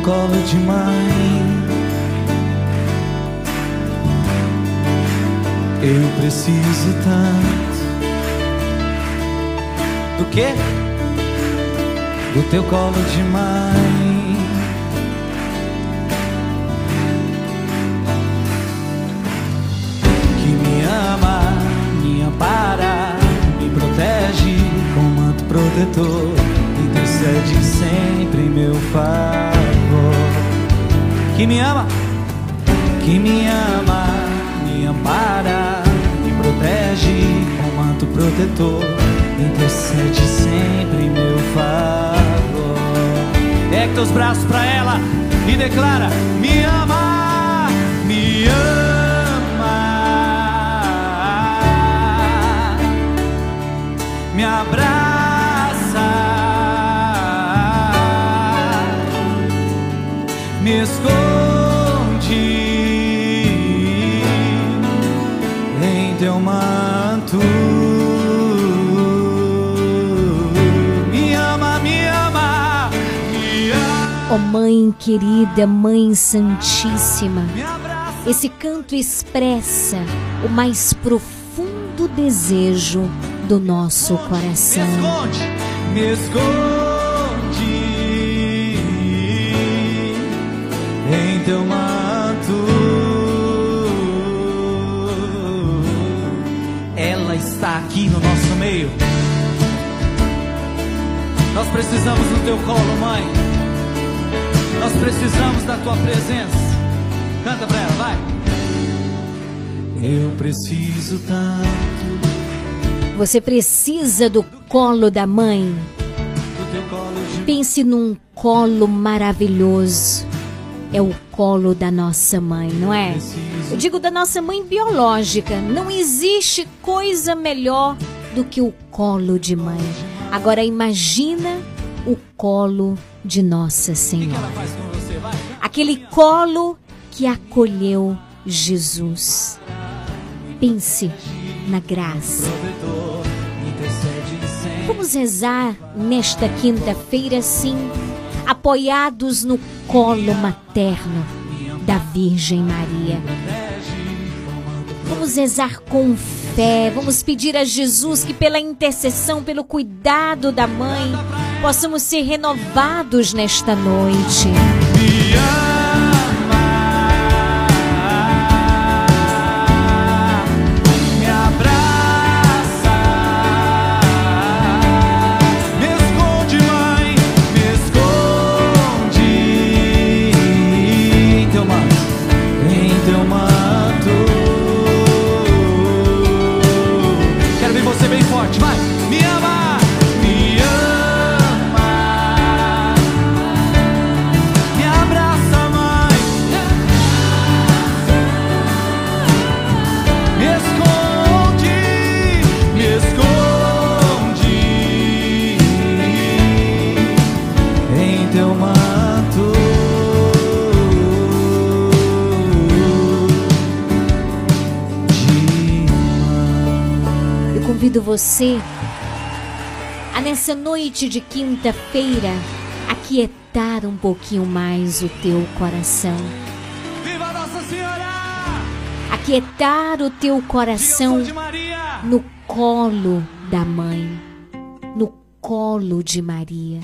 Colo de mãe. Eu preciso tanto do quê? Do teu colo de mãe. que me ama, me ampara, me protege com manto protetor, intercede sempre em meu favor. Que me ama, que me ama, me ampara, me protege com manto protetor, intercede sempre em meu favor. Ergue teus braços pra ela e declara: Me ama, me ama, me abraça, Ó Mãe querida, Mãe Santíssima, esse canto expressa o mais profundo desejo do nosso coração. me esconde em teu manto. Ela está aqui no nosso meio. Nós precisamos do teu colo, mãe. Nós precisamos da tua presença. Canta pra ela, vai. Eu preciso tanto Você precisa do colo da mãe. do teu colo de Pense num colo maravilhoso. É o colo da nossa mãe, não é? Eu digo da nossa mãe biológica. Não existe coisa melhor do que o colo de mãe. Agora imagina o colo de Nossa Senhora. Aquele colo que acolheu Jesus. Pense na graça. Vamos rezar nesta quinta-feira, sim, apoiados no colo materno da Virgem Maria. Vamos rezar com fé, vamos pedir a Jesus que, pela intercessão, pelo cuidado da mãe, possamos ser renovados nesta noite. Você a nessa noite de quinta-feira aquietar um pouquinho mais o teu coração. Viva Nossa Senhora! Aquietar o teu coração no colo da mãe, no colo de Maria.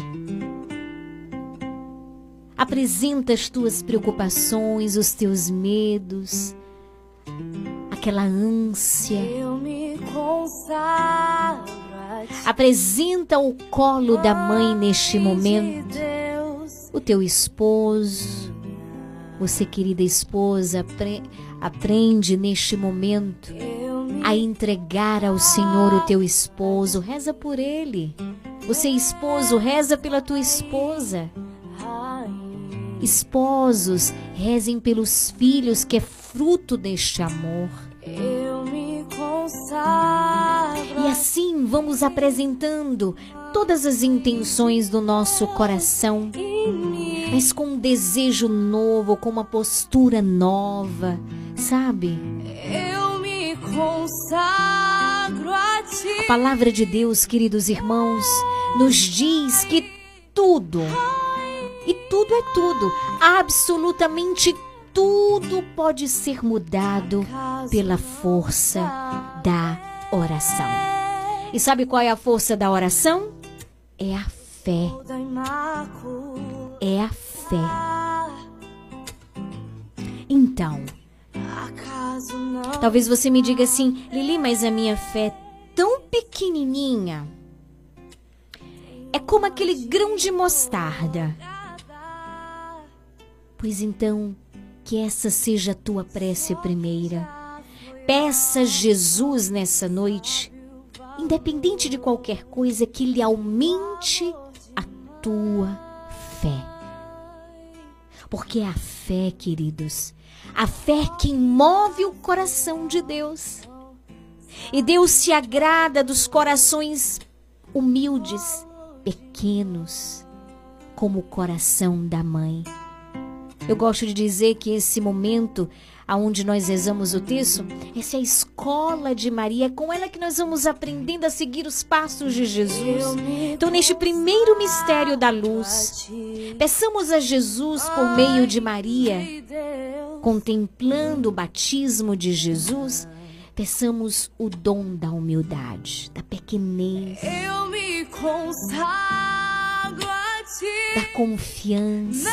Apresenta as tuas preocupações, os teus medos, aquela ânsia. Apresenta o colo da mãe neste momento. O teu esposo, você, querida esposa, apre- aprende neste momento a entregar ao Senhor o teu esposo. Reza por ele. Você, esposo, reza pela tua esposa. Esposos, rezem pelos filhos, que é fruto deste amor. Eu me consagro. E assim vamos apresentando todas as intenções do nosso coração, mas com um desejo novo, com uma postura nova, sabe? Eu me consagro a ti. A palavra de Deus, queridos irmãos, nos diz que tudo, e tudo é tudo, absolutamente tudo pode ser mudado pela força da oração. E sabe qual é a força da oração? É a fé. É a fé. Então, talvez você me diga assim, Lili, mas a minha fé é tão pequenininha. É como aquele grão de mostarda. Pois então, que essa seja a tua prece primeira. Peça Jesus nessa noite, independente de qualquer coisa, que lhe aumente a tua fé. Porque é a fé, queridos, a fé que move o coração de Deus. E Deus se agrada dos corações humildes, pequenos, como o coração da mãe. Eu gosto de dizer que esse momento aonde nós rezamos o texto, essa é a escola de Maria, é com ela que nós vamos aprendendo a seguir os passos de Jesus. Então, neste primeiro mistério da luz, peçamos a Jesus por meio de Maria, contemplando o batismo de Jesus, peçamos o dom da humildade, da pequenez, Eu me consagro a ti. da confiança,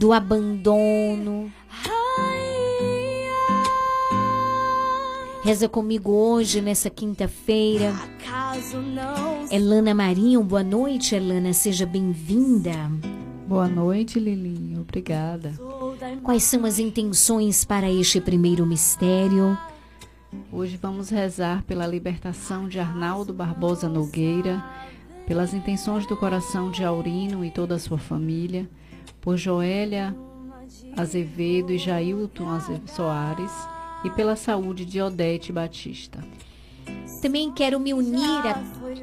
do abandono. Reza comigo hoje, nessa quinta-feira. Elana Marinho, boa noite, Elana, seja bem-vinda. Boa noite, Lilinho. Obrigada. Quais são as intenções para este primeiro mistério? Hoje vamos rezar pela libertação de Arnaldo Barbosa Nogueira, pelas intenções do coração de Aurino e toda a sua família, por Joélia Azevedo e Jailton Soares e pela saúde de Odete Batista. Também quero me unir a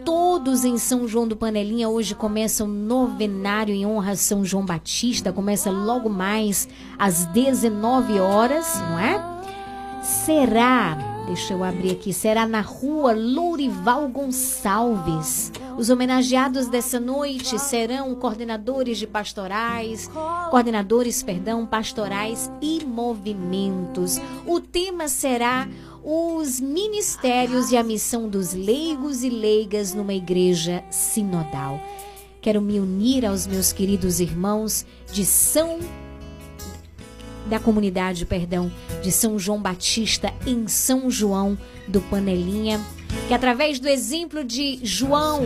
todos em São João do Panelinha. Hoje começa o novenário em honra a São João Batista. Começa logo mais às 19 horas, não é? Será, deixa eu abrir aqui, será na rua Lourival Gonçalves. Os homenageados dessa noite serão coordenadores de pastorais, coordenadores, perdão, pastorais e movimentos. O tema será os ministérios e a missão dos leigos e leigas numa igreja sinodal. Quero me unir aos meus queridos irmãos de São da comunidade, perdão, de São João Batista em São João do Panelinha, que através do exemplo de João,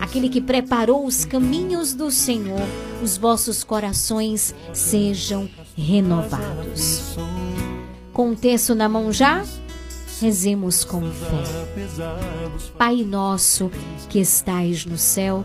aquele que preparou os caminhos do Senhor, os vossos corações sejam renovados. Com o texto na mão já, rezemos com fé. Pai nosso que estais no céu,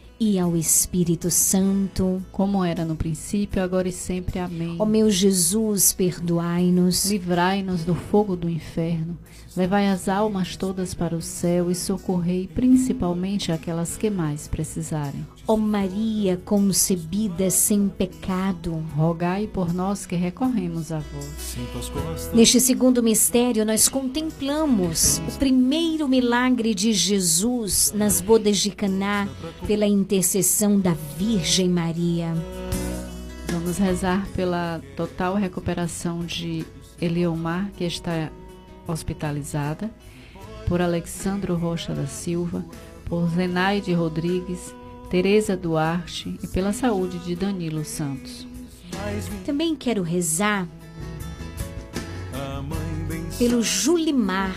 ao Espírito Santo. Como era no princípio, agora e sempre. Amém. Ó meu Jesus, perdoai-nos. Livrai-nos do fogo do inferno. Levai as almas todas para o céu e socorrei principalmente aquelas que mais precisarem. Ó Maria concebida sem pecado, rogai por nós que recorremos a vós. Neste segundo mistério, nós contemplamos o primeiro milagre de Jesus nas bodas de Caná pela intercessão da Virgem Maria. Vamos rezar pela total recuperação de Eliomar, que está hospitalizada, por Alexandro Rocha da Silva, por Zenaide Rodrigues, Tereza Duarte e pela saúde de Danilo Santos. Também quero rezar pelo Julimar,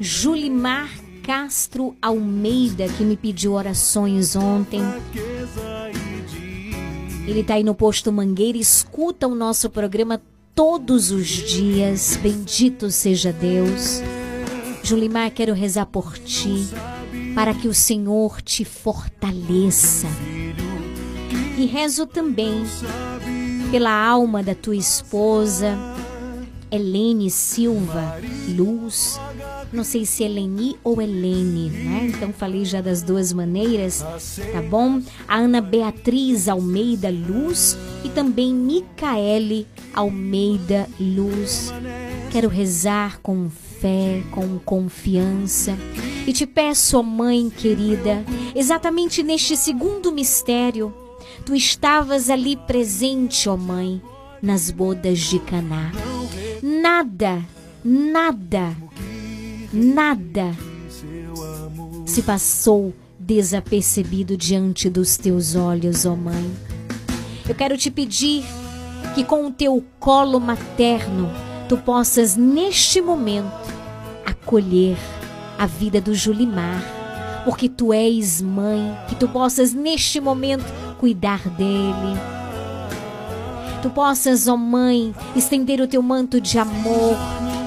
Julimar Castro Almeida, que me pediu orações ontem. Ele está aí no posto Mangueira, escuta o nosso programa todos os dias. Bendito seja Deus. Julimar, quero rezar por ti, para que o Senhor te fortaleça. E rezo também pela alma da tua esposa, Helene Silva Luz. Não sei se é Eleni ou Helene, né? Então falei já das duas maneiras, tá bom? A Ana Beatriz Almeida Luz e também Micaele Almeida Luz. Quero rezar com fé, com confiança. E te peço, Mãe querida, exatamente neste segundo mistério, tu estavas ali presente, ó Mãe, nas bodas de Caná. Nada, nada, nada se passou desapercebido diante dos teus olhos, ó Mãe. Eu quero te pedir que com o teu colo materno tu possas neste momento acolher a vida do Julimar, porque tu és mãe, que tu possas neste momento cuidar dele. Tu possas, ó mãe, estender o teu manto de amor,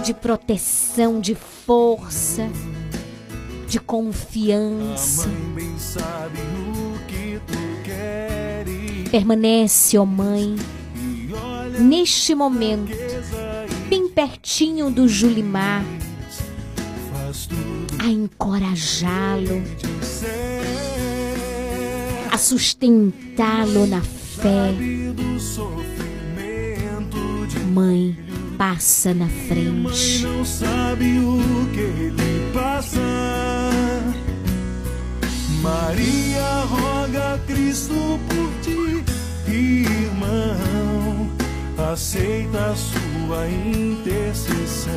de proteção, de força, de confiança. Permanece, ó mãe, neste momento, pertinho do Julimar, a encorajá-lo, a sustentá-lo na fé. Mãe, passa na frente. não sabe o que ele passa. Maria roga Cristo por ti, irmão. Aceita a sua intercessão.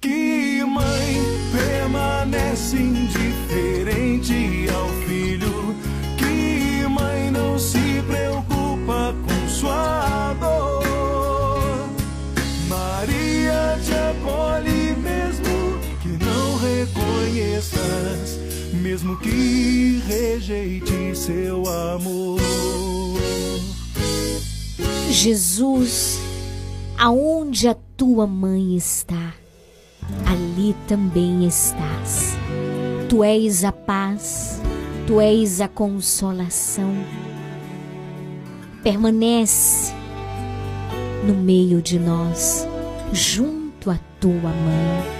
Que mãe permanece indiferente ao filho? Que mãe não se preocupa com sua dor? Maria te acolhe mesmo que não reconheças, mesmo que rejeite seu amor. Jesus, aonde a tua mãe está, ali também estás. Tu és a paz, tu és a consolação. Permanece no meio de nós, junto à tua mãe.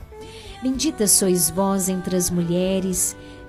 Bendita sois vós entre as mulheres,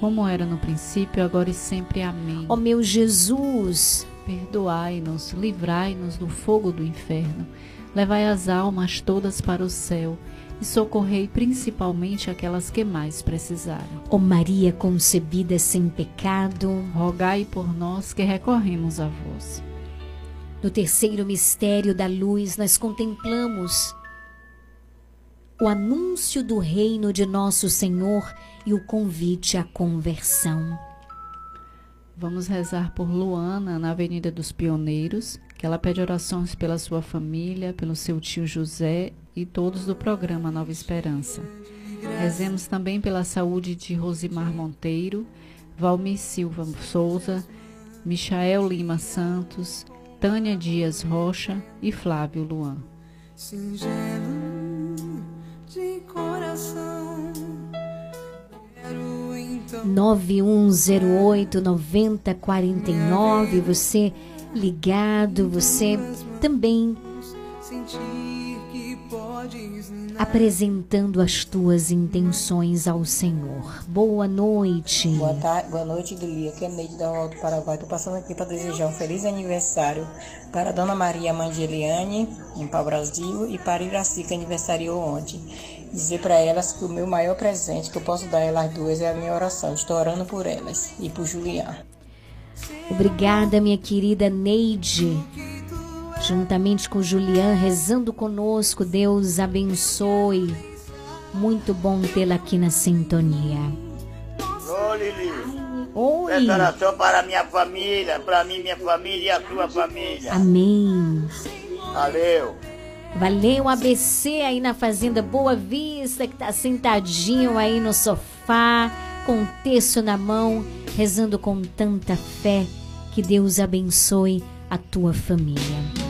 como era no princípio, agora e sempre. Amém. Ó meu Jesus, perdoai-nos, livrai-nos do fogo do inferno, levai as almas todas para o céu e socorrei principalmente aquelas que mais precisaram. Ó Maria concebida sem pecado, rogai por nós que recorremos a vós. No terceiro mistério da luz, nós contemplamos o anúncio do reino de nosso Senhor e o convite à conversão. Vamos rezar por Luana na Avenida dos Pioneiros, que ela pede orações pela sua família, pelo seu tio José e todos do programa Nova Esperança. Rezemos também pela saúde de Rosimar Monteiro, Valmir Silva Souza, Michael Lima Santos, Tânia Dias Rocha e Flávio Luan. Singelo de coração. 9108 9049, você ligado, você também apresentando as tuas intenções ao Senhor. Boa noite. Boa, tarde, boa noite, Lilia. Aqui é Neide da Alto Paraguai. Estou passando aqui para desejar um feliz aniversário para Dona Maria, mãe de Eliane, em Pau Brasil, e para Iraci, que aniversariou ontem. Dizer para elas que o meu maior presente que eu posso dar a elas duas é a minha oração. Estou orando por elas e por Julián. Obrigada, minha querida Neide juntamente com Julian, rezando conosco. Deus abençoe. Muito bom tê-la aqui na sintonia. Ô, Lili. Oi. Essa oração para minha família, para mim, minha família e a sua família. Amém. Valeu. Valeu, ABC aí na Fazenda Boa Vista, que tá sentadinho aí no sofá, com o texto na mão, rezando com tanta fé. Que Deus abençoe a tua família.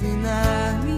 Sentir que podes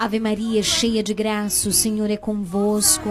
Ave Maria, cheia de graça, o Senhor é convosco.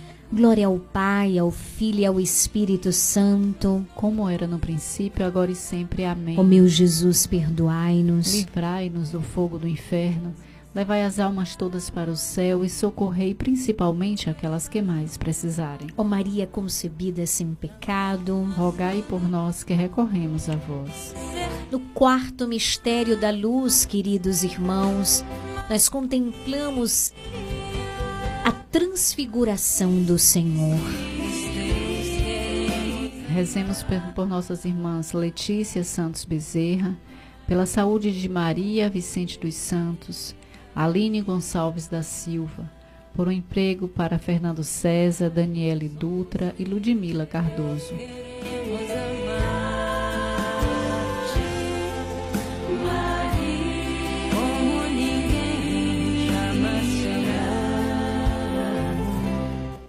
Glória ao Pai, ao Filho e ao Espírito Santo. como era no princípio, agora e sempre. Amém. Ó meu Jesus, perdoai-nos. Livrai-nos do fogo do inferno, levai as almas todas para o céu e socorrei principalmente aquelas que mais precisarem. Ó Maria concebida sem pecado, rogai por nós que recorremos a vós. No quarto mistério da luz, queridos irmãos, nós contemplamos a transfiguração do Senhor. Rezemos por, nossas irmãs Letícia Santos Bezerra, pela saúde de Maria Vicente dos Santos, Aline Gonçalves da Silva, por um emprego para Fernando César, Daniele Dutra e Ludmila Cardoso.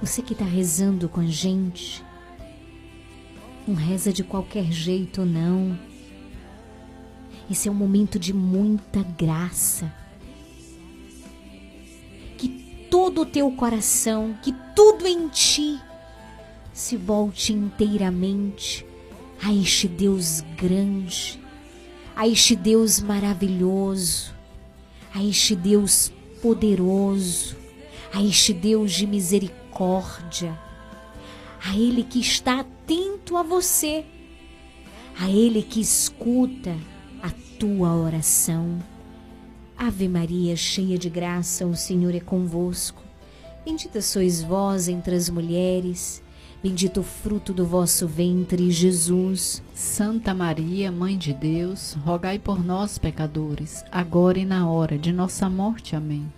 Você que está rezando com a gente, não reza de qualquer jeito, não. Esse é um momento de muita graça. Que todo o teu coração, que tudo em ti se volte inteiramente a este Deus grande, a este Deus maravilhoso, a este Deus poderoso, a este Deus de misericórdia, a Ele que está atento a você, a Ele que escuta a tua oração. Ave Maria, cheia de graça, o Senhor é convosco. Bendita sois vós entre as mulheres, bendito o fruto do vosso ventre, Jesus. Santa Maria, Mãe de Deus, rogai por nós, pecadores, agora e na hora de nossa morte. Amém.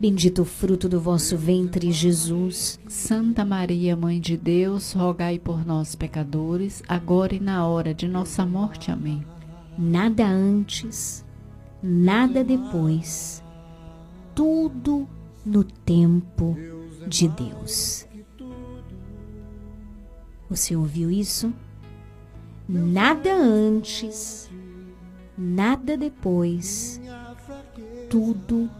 bendito o fruto do vosso ventre, Jesus. Santa Maria, Mãe de Deus, rogai por nós, pecadores, agora e na hora de nossa morte. Amém. Nada antes, nada depois, tudo no tempo de Deus. Você ouviu isso? Nada antes, nada depois, tudo no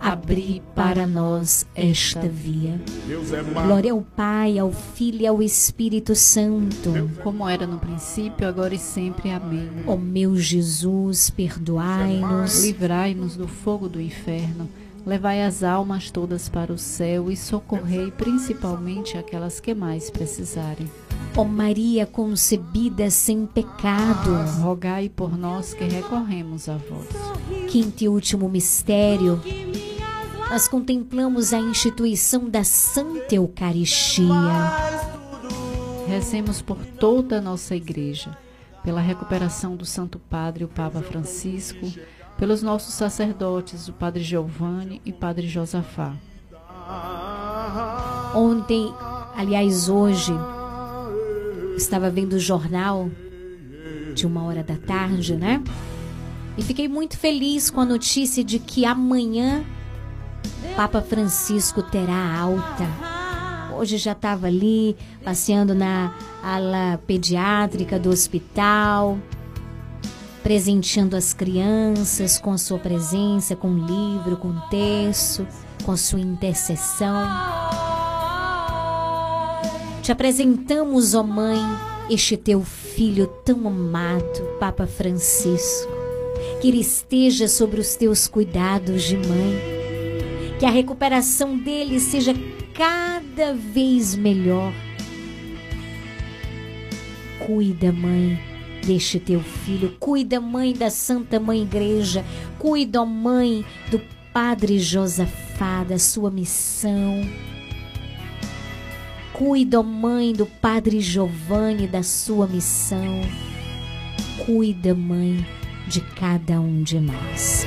abri para nós esta via. Glória ao Pai, ao Filho e ao Espírito Santo. Como era no princípio, agora e sempre. Amém. Ó meu Jesus, perdoai-nos. Livrai-nos do fogo do inferno. Levai as almas todas para o céu e socorrei principalmente aquelas que mais precisarem. Ó Maria concebida sem pecado, rogai por nós que recorremos a vós. Quinto e último mistério, nós contemplamos a instituição da Santa Eucaristia. Recemos por toda a nossa igreja, pela recuperação do Santo Padre, o Papa Francisco, pelos nossos sacerdotes, o Padre Giovanni e Padre Josafá. Ontem, aliás, hoje, estava vendo o jornal de uma hora da tarde, né? E fiquei muito feliz com a notícia de que amanhã Papa Francisco terá alta. Hoje já estava ali passeando na ala pediátrica do hospital, presenteando as crianças com sua presença, com livro, com texto, com sua intercessão. Te apresentamos, ó Mãe, este teu filho tão amado, Papa Francisco. Que ele esteja sobre os teus cuidados de mãe. Que a recuperação dele seja cada vez melhor. Cuida, mãe, deste teu filho. Cuida, mãe da Santa Mãe Igreja. Cuida, mãe, do Padre Josafá, da sua missão. Cuida, mãe, do Padre Giovanni, da sua missão. Cuida, mãe, de cada um de nós.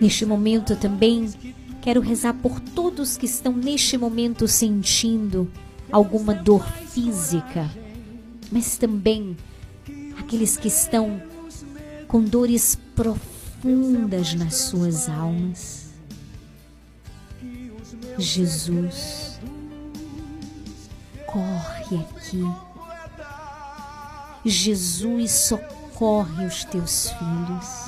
Neste momento também quero rezar por todos que estão neste momento sentindo alguma dor física, mas também aqueles que estão com dores profundas nas suas almas. Jesus, corre aqui. Jesus, socorre os teus filhos.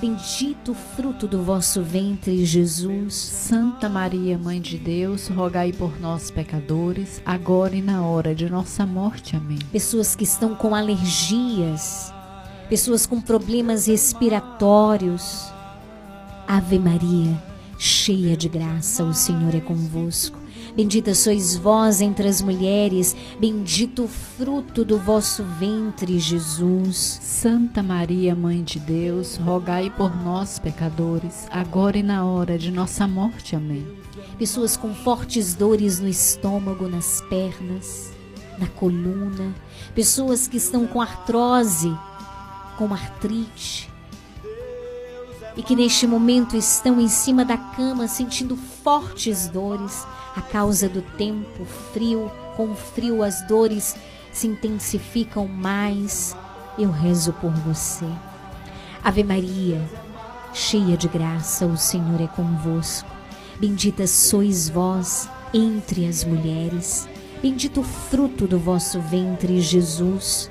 bendito fruto do vosso ventre, Jesus. Santa Maria, Mãe de Deus, rogai por nós, pecadores, agora e na hora de nossa morte. Amém. Pessoas que estão com alergias, pessoas com problemas respiratórios. Ave Maria, cheia de graça, o Senhor é convosco. Bendita sois vós entre as mulheres, bendito o fruto do vosso ventre, Jesus. Santa Maria, Mãe de Deus, rogai por nós, pecadores, agora e na hora de nossa morte. Amém. Pessoas com fortes dores no estômago, nas pernas, na coluna, pessoas que estão com artrose, com artrite, e que neste momento estão em cima da cama sentindo fortes dores a causa do tempo frio. Com o frio as dores se intensificam mais. Eu rezo por você. Ave Maria, cheia de graça, o Senhor é convosco. Bendita sois vós entre as mulheres. Bendito o fruto do vosso ventre, Jesus.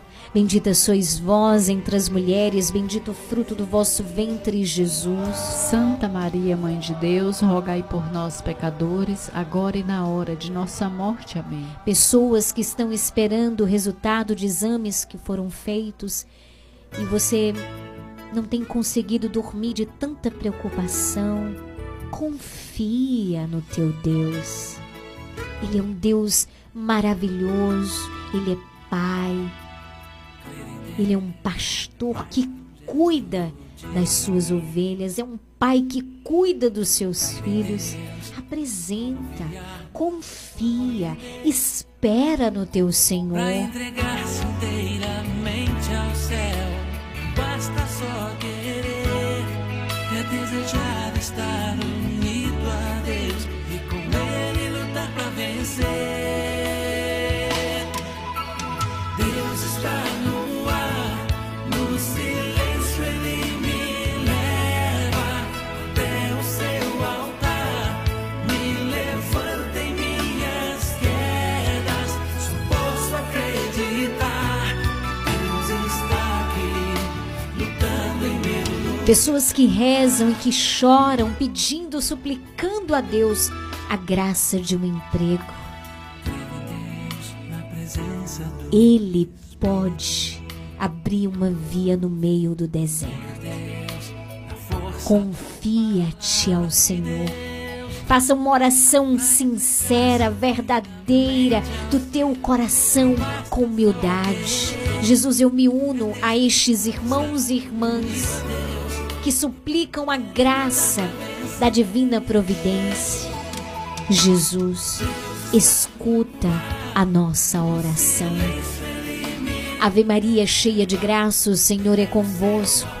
Bendita sois vós entre as mulheres, bendito o fruto do vosso ventre, Jesus. Santa Maria, Mãe de Deus, rogai por nós, pecadores, agora e na hora de nossa morte. Amém. Pessoas que estão esperando o resultado de exames que foram feitos e você não tem conseguido dormir de tanta preocupação, confia no teu Deus. Ele é um Deus maravilhoso, ele é Pai. Ele é um pastor que cuida das suas ovelhas, é um pai que cuida dos seus filhos. Apresenta, confia, espera no teu Senhor. Pra entregar-se inteiramente ao céu, basta só querer. É desejar estar unido a Deus e com Ele lutar pra vencer. Pessoas que rezam e que choram, pedindo, suplicando a Deus a graça de um emprego. Ele pode abrir uma via no meio do deserto. Confia-te ao Senhor. Faça uma oração sincera, verdadeira, do teu coração, com humildade. Jesus, eu me uno a estes irmãos e irmãs que suplicam a graça da divina providência. Jesus, escuta a nossa oração. Ave Maria, cheia de graça, o Senhor é convosco.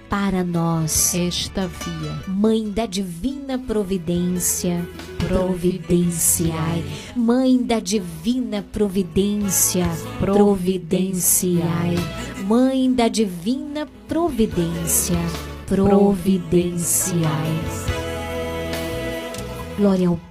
para nós esta via. Mãe da divina providência, providenciai. Mãe da divina providência, providenciai. Mãe da divina providência, providenciai. Glória ao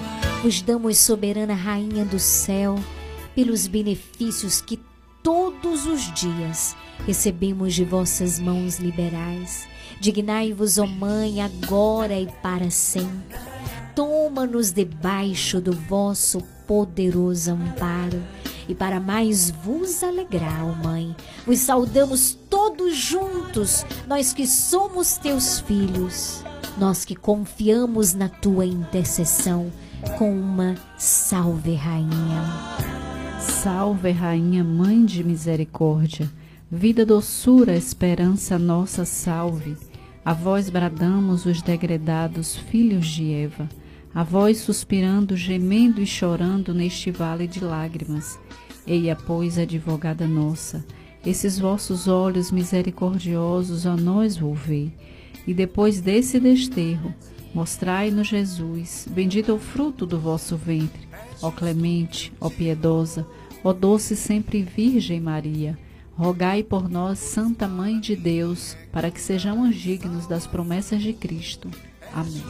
vos damos, soberana Rainha do céu, pelos benefícios que todos os dias recebemos de vossas mãos liberais. Dignai-vos, ó Mãe, agora e para sempre. Toma-nos debaixo do vosso poderoso amparo. E para mais vos alegrar, ó Mãe, vos saudamos todos juntos, nós que somos teus filhos, nós que confiamos na tua intercessão, com uma salve, Rainha. Salve, Rainha, Mãe de Misericórdia, vida, doçura, esperança nossa, salve. A vós bradamos os degredados filhos de Eva, a vós suspirando, gemendo e chorando neste vale de lágrimas. Eia, pois, advogada nossa, esses vossos olhos misericordiosos a nós volvei, e depois desse desterro, mostrai-nos Jesus, bendito é o fruto do vosso ventre, ó clemente, ó piedosa, ó doce sempre Virgem Maria, rogai por nós, Santa Mãe de Deus, para que sejamos dignos das promessas de Cristo. Amém.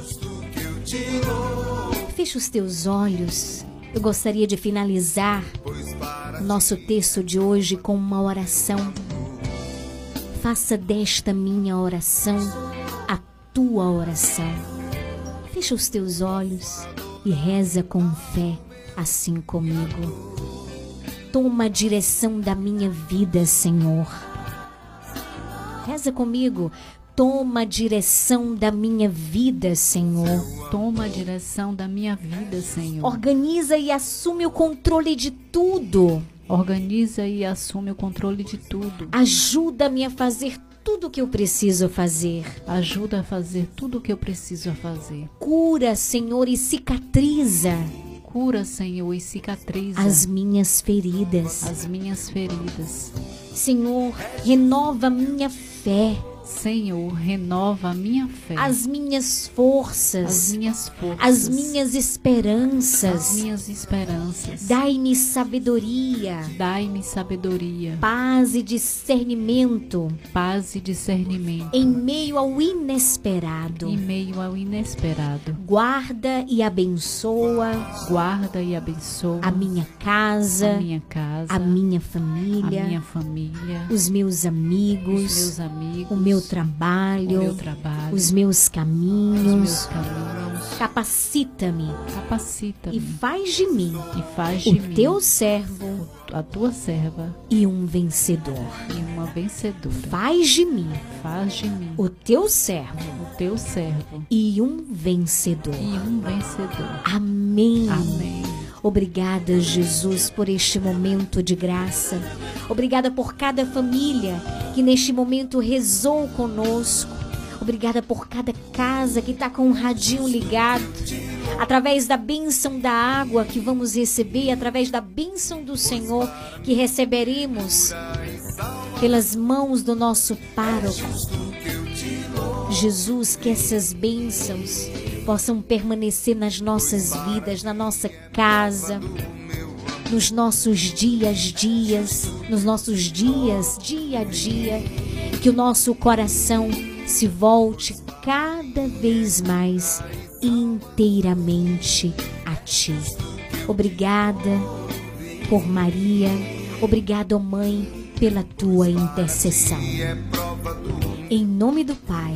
Fecha os teus olhos. Eu gostaria de finalizar nosso texto de hoje com uma oração. Faça desta minha oração a tua oração. Fecha os teus olhos e reza com fé, assim comigo. Toma a direção da minha vida, Senhor. Reza comigo. Toma a direção da minha vida, Senhor. Toma a direção da minha vida, Senhor. Organiza e assume o controle de tudo. Organiza e assume o controle de tudo. Ajuda-me a fazer tudo o que eu preciso fazer. Ajuda a fazer tudo o que eu preciso fazer. Cura, Senhor, e cicatriza Cura, Senhor, e cicatriza as minhas feridas. as minhas feridas. Senhor, renova minha fé, Senhor, renova a minha fé, as minhas forças, as minhas forças, as minhas esperanças. as minhas esperanças. Dai-me sabedoria, Dai-me sabedoria, paz e discernimento. Paz e discernimento. Em meio ao inesperado. em meio ao inesperado. Guarda e abençoa. Guarda e abençoa. A minha casa, a minha casa, a minha a família, minha família, os meus os amigos, meus amigos, o meu o trabalho, meu trabalho, os meus os caminhos. caminhos. Capacita-me Capacita-me e faz de mim e faz de o mim teu servo a tua serva e um vencedor. e uma vencedora. Faz de mim Faz de mim o teu servo o teu servo e um vencedor. e um vencedor. Amém. Amém. Obrigada, Jesus, por este momento de graça. Obrigada por cada família que neste momento rezou conosco. Obrigada por cada casa que está com o radinho ligado. Através da bênção da água que vamos receber, através da bênção do Senhor que receberemos pelas mãos do nosso pároco. Jesus, que essas bênçãos possam permanecer nas nossas vidas, na nossa casa, nos nossos dias, dias, nos nossos dias, dia a dia, que o nosso coração se volte cada vez mais inteiramente a Ti. Obrigada por Maria, obrigada, Mãe, pela Tua intercessão. Em nome do Pai,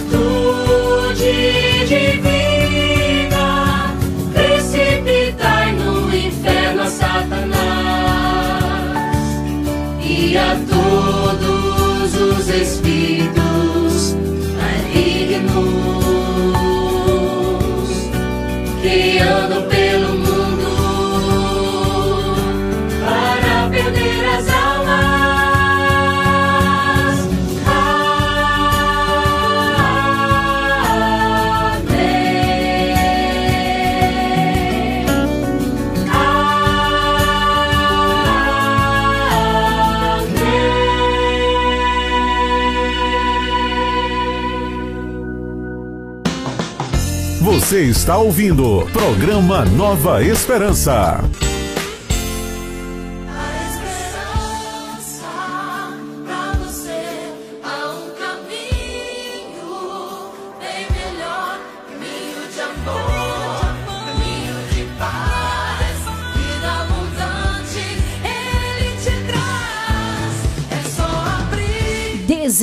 Pela Você está ouvindo programa Nova Esperança.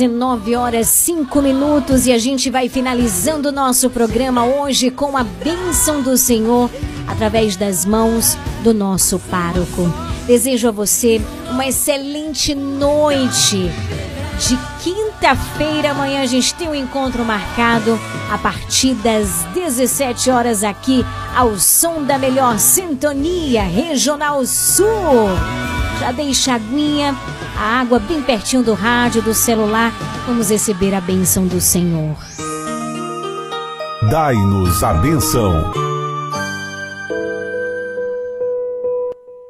19 horas 5 minutos e a gente vai finalizando o nosso programa hoje com a bênção do Senhor através das mãos do nosso pároco. Desejo a você uma excelente noite. De quinta-feira, amanhã a gente tem um encontro marcado a partir das 17 horas aqui ao som da melhor sintonia Regional Sul. Já deixa a aguinha, a água bem pertinho do rádio, do celular. Vamos receber a bênção do Senhor. Dai-nos a benção.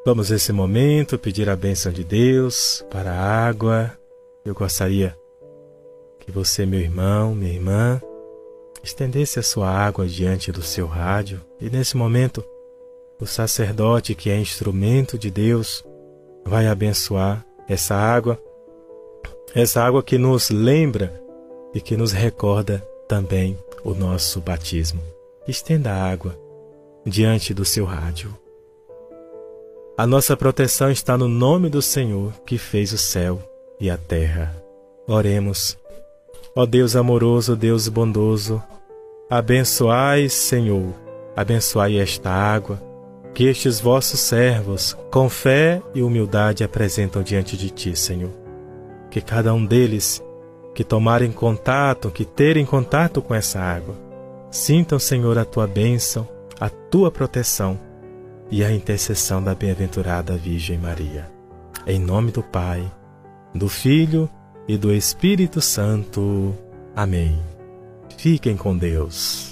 Vamos nesse momento pedir a bênção de Deus para a água. Eu gostaria que você, meu irmão, minha irmã, estendesse a sua água diante do seu rádio e nesse momento o sacerdote, que é instrumento de Deus, vai abençoar essa água, essa água que nos lembra e que nos recorda também o nosso batismo. Estenda a água diante do seu rádio. A nossa proteção está no nome do Senhor que fez o céu e a terra. Oremos. Ó Deus amoroso, Deus bondoso, abençoai, Senhor, abençoai esta água que estes vossos servos, com fé e humildade, apresentam diante de ti, Senhor. Que cada um deles que tomarem contato, que terem contato com essa água, sintam, Senhor, a tua bênção, a tua proteção e a intercessão da bem-aventurada Virgem Maria. Em nome do Pai, do Filho e do Espírito Santo. Amém. Fiquem com Deus.